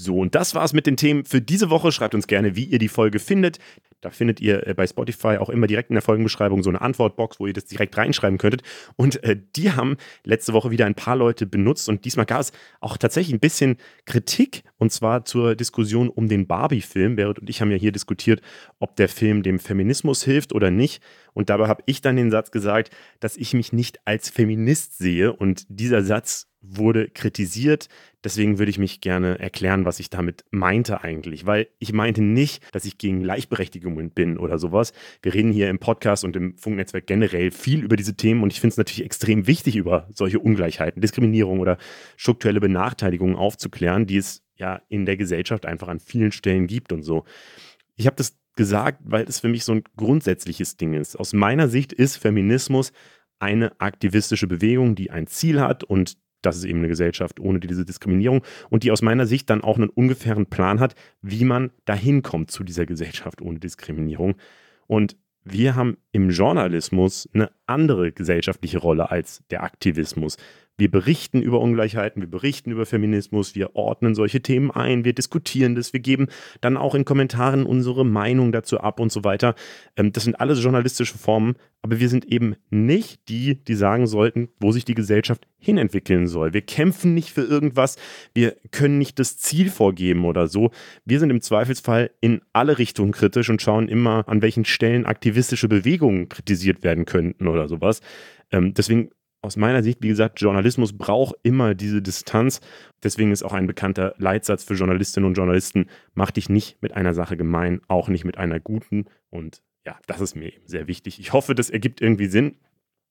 So, und das war's mit den Themen für diese Woche. Schreibt uns gerne, wie ihr die Folge findet. Da findet ihr äh, bei Spotify auch immer direkt in der Folgenbeschreibung so eine Antwortbox, wo ihr das direkt reinschreiben könntet. Und äh, die haben letzte Woche wieder ein paar Leute benutzt und diesmal gab es auch tatsächlich ein bisschen Kritik und zwar zur Diskussion um den Barbie-Film. Berit und ich haben ja hier diskutiert, ob der Film dem Feminismus hilft oder nicht. Und dabei habe ich dann den Satz gesagt, dass ich mich nicht als Feminist sehe und dieser Satz wurde kritisiert. Deswegen würde ich mich gerne erklären, was ich damit meinte eigentlich. Weil ich meinte nicht, dass ich gegen Gleichberechtigung bin oder sowas. Wir reden hier im Podcast und im Funknetzwerk generell viel über diese Themen und ich finde es natürlich extrem wichtig, über solche Ungleichheiten, Diskriminierung oder strukturelle Benachteiligungen aufzuklären, die es ja in der Gesellschaft einfach an vielen Stellen gibt und so. Ich habe das gesagt, weil es für mich so ein grundsätzliches Ding ist. Aus meiner Sicht ist Feminismus eine aktivistische Bewegung, die ein Ziel hat und das ist eben eine Gesellschaft ohne diese Diskriminierung und die aus meiner Sicht dann auch einen ungefähren Plan hat, wie man dahin kommt zu dieser Gesellschaft ohne Diskriminierung. Und wir haben im Journalismus eine andere gesellschaftliche Rolle als der Aktivismus. Wir berichten über Ungleichheiten, wir berichten über Feminismus, wir ordnen solche Themen ein, wir diskutieren das, wir geben dann auch in Kommentaren unsere Meinung dazu ab und so weiter. Ähm, das sind alles journalistische Formen, aber wir sind eben nicht die, die sagen sollten, wo sich die Gesellschaft hinentwickeln soll. Wir kämpfen nicht für irgendwas, wir können nicht das Ziel vorgeben oder so. Wir sind im Zweifelsfall in alle Richtungen kritisch und schauen immer, an welchen Stellen aktivistische Bewegungen kritisiert werden könnten oder sowas. Ähm, deswegen aus meiner Sicht, wie gesagt, Journalismus braucht immer diese Distanz. Deswegen ist auch ein bekannter Leitsatz für Journalistinnen und Journalisten, mach dich nicht mit einer Sache gemein, auch nicht mit einer guten. Und ja, das ist mir eben sehr wichtig. Ich hoffe, das ergibt irgendwie Sinn.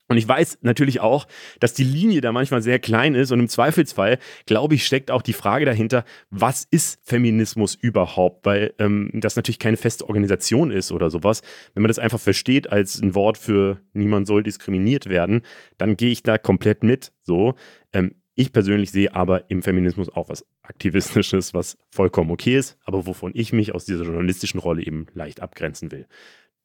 Und ich weiß natürlich auch, dass die Linie da manchmal sehr klein ist und im Zweifelsfall, glaube ich, steckt auch die Frage dahinter, was ist Feminismus überhaupt? Weil ähm, das natürlich keine feste Organisation ist oder sowas. Wenn man das einfach versteht als ein Wort für niemand soll diskriminiert werden, dann gehe ich da komplett mit. So. Ähm, ich persönlich sehe aber im Feminismus auch was Aktivistisches, was vollkommen okay ist, aber wovon ich mich aus dieser journalistischen Rolle eben leicht abgrenzen will.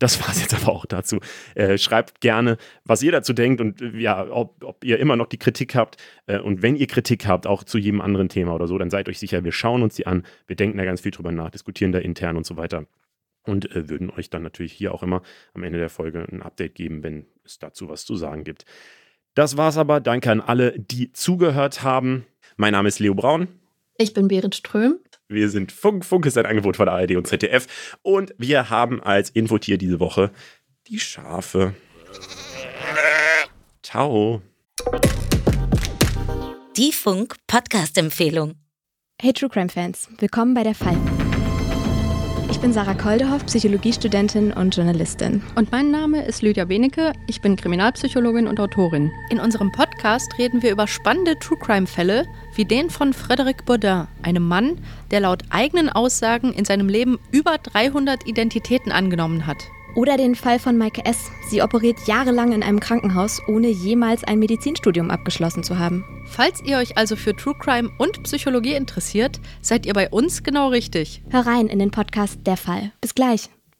Das war es jetzt aber auch dazu. Äh, schreibt gerne, was ihr dazu denkt und äh, ja, ob, ob, ihr immer noch die Kritik habt. Äh, und wenn ihr Kritik habt, auch zu jedem anderen Thema oder so, dann seid euch sicher, wir schauen uns die an, wir denken da ganz viel drüber nach, diskutieren da intern und so weiter. Und äh, würden euch dann natürlich hier auch immer am Ende der Folge ein Update geben, wenn es dazu was zu sagen gibt. Das war's aber. Danke an alle, die zugehört haben. Mein Name ist Leo Braun. Ich bin Berit Ström. Wir sind Funk. Funk ist ein Angebot von der ARD und ZDF. Und wir haben als Infotier diese Woche die Schafe. Ciao. Die Funk Podcast-Empfehlung. Hey True Crime Fans, willkommen bei der Fall. Ich bin Sarah Koldehoff, Psychologiestudentin und Journalistin. Und mein Name ist Lydia Benecke. Ich bin Kriminalpsychologin und Autorin. In unserem Podcast reden wir über spannende True Crime-Fälle, wie den von Frédéric Baudin, einem Mann, der laut eigenen Aussagen in seinem Leben über 300 Identitäten angenommen hat. Oder den Fall von Maike S. Sie operiert jahrelang in einem Krankenhaus, ohne jemals ein Medizinstudium abgeschlossen zu haben. Falls ihr euch also für True Crime und Psychologie interessiert, seid ihr bei uns genau richtig. Hör rein in den Podcast Der Fall. Bis gleich.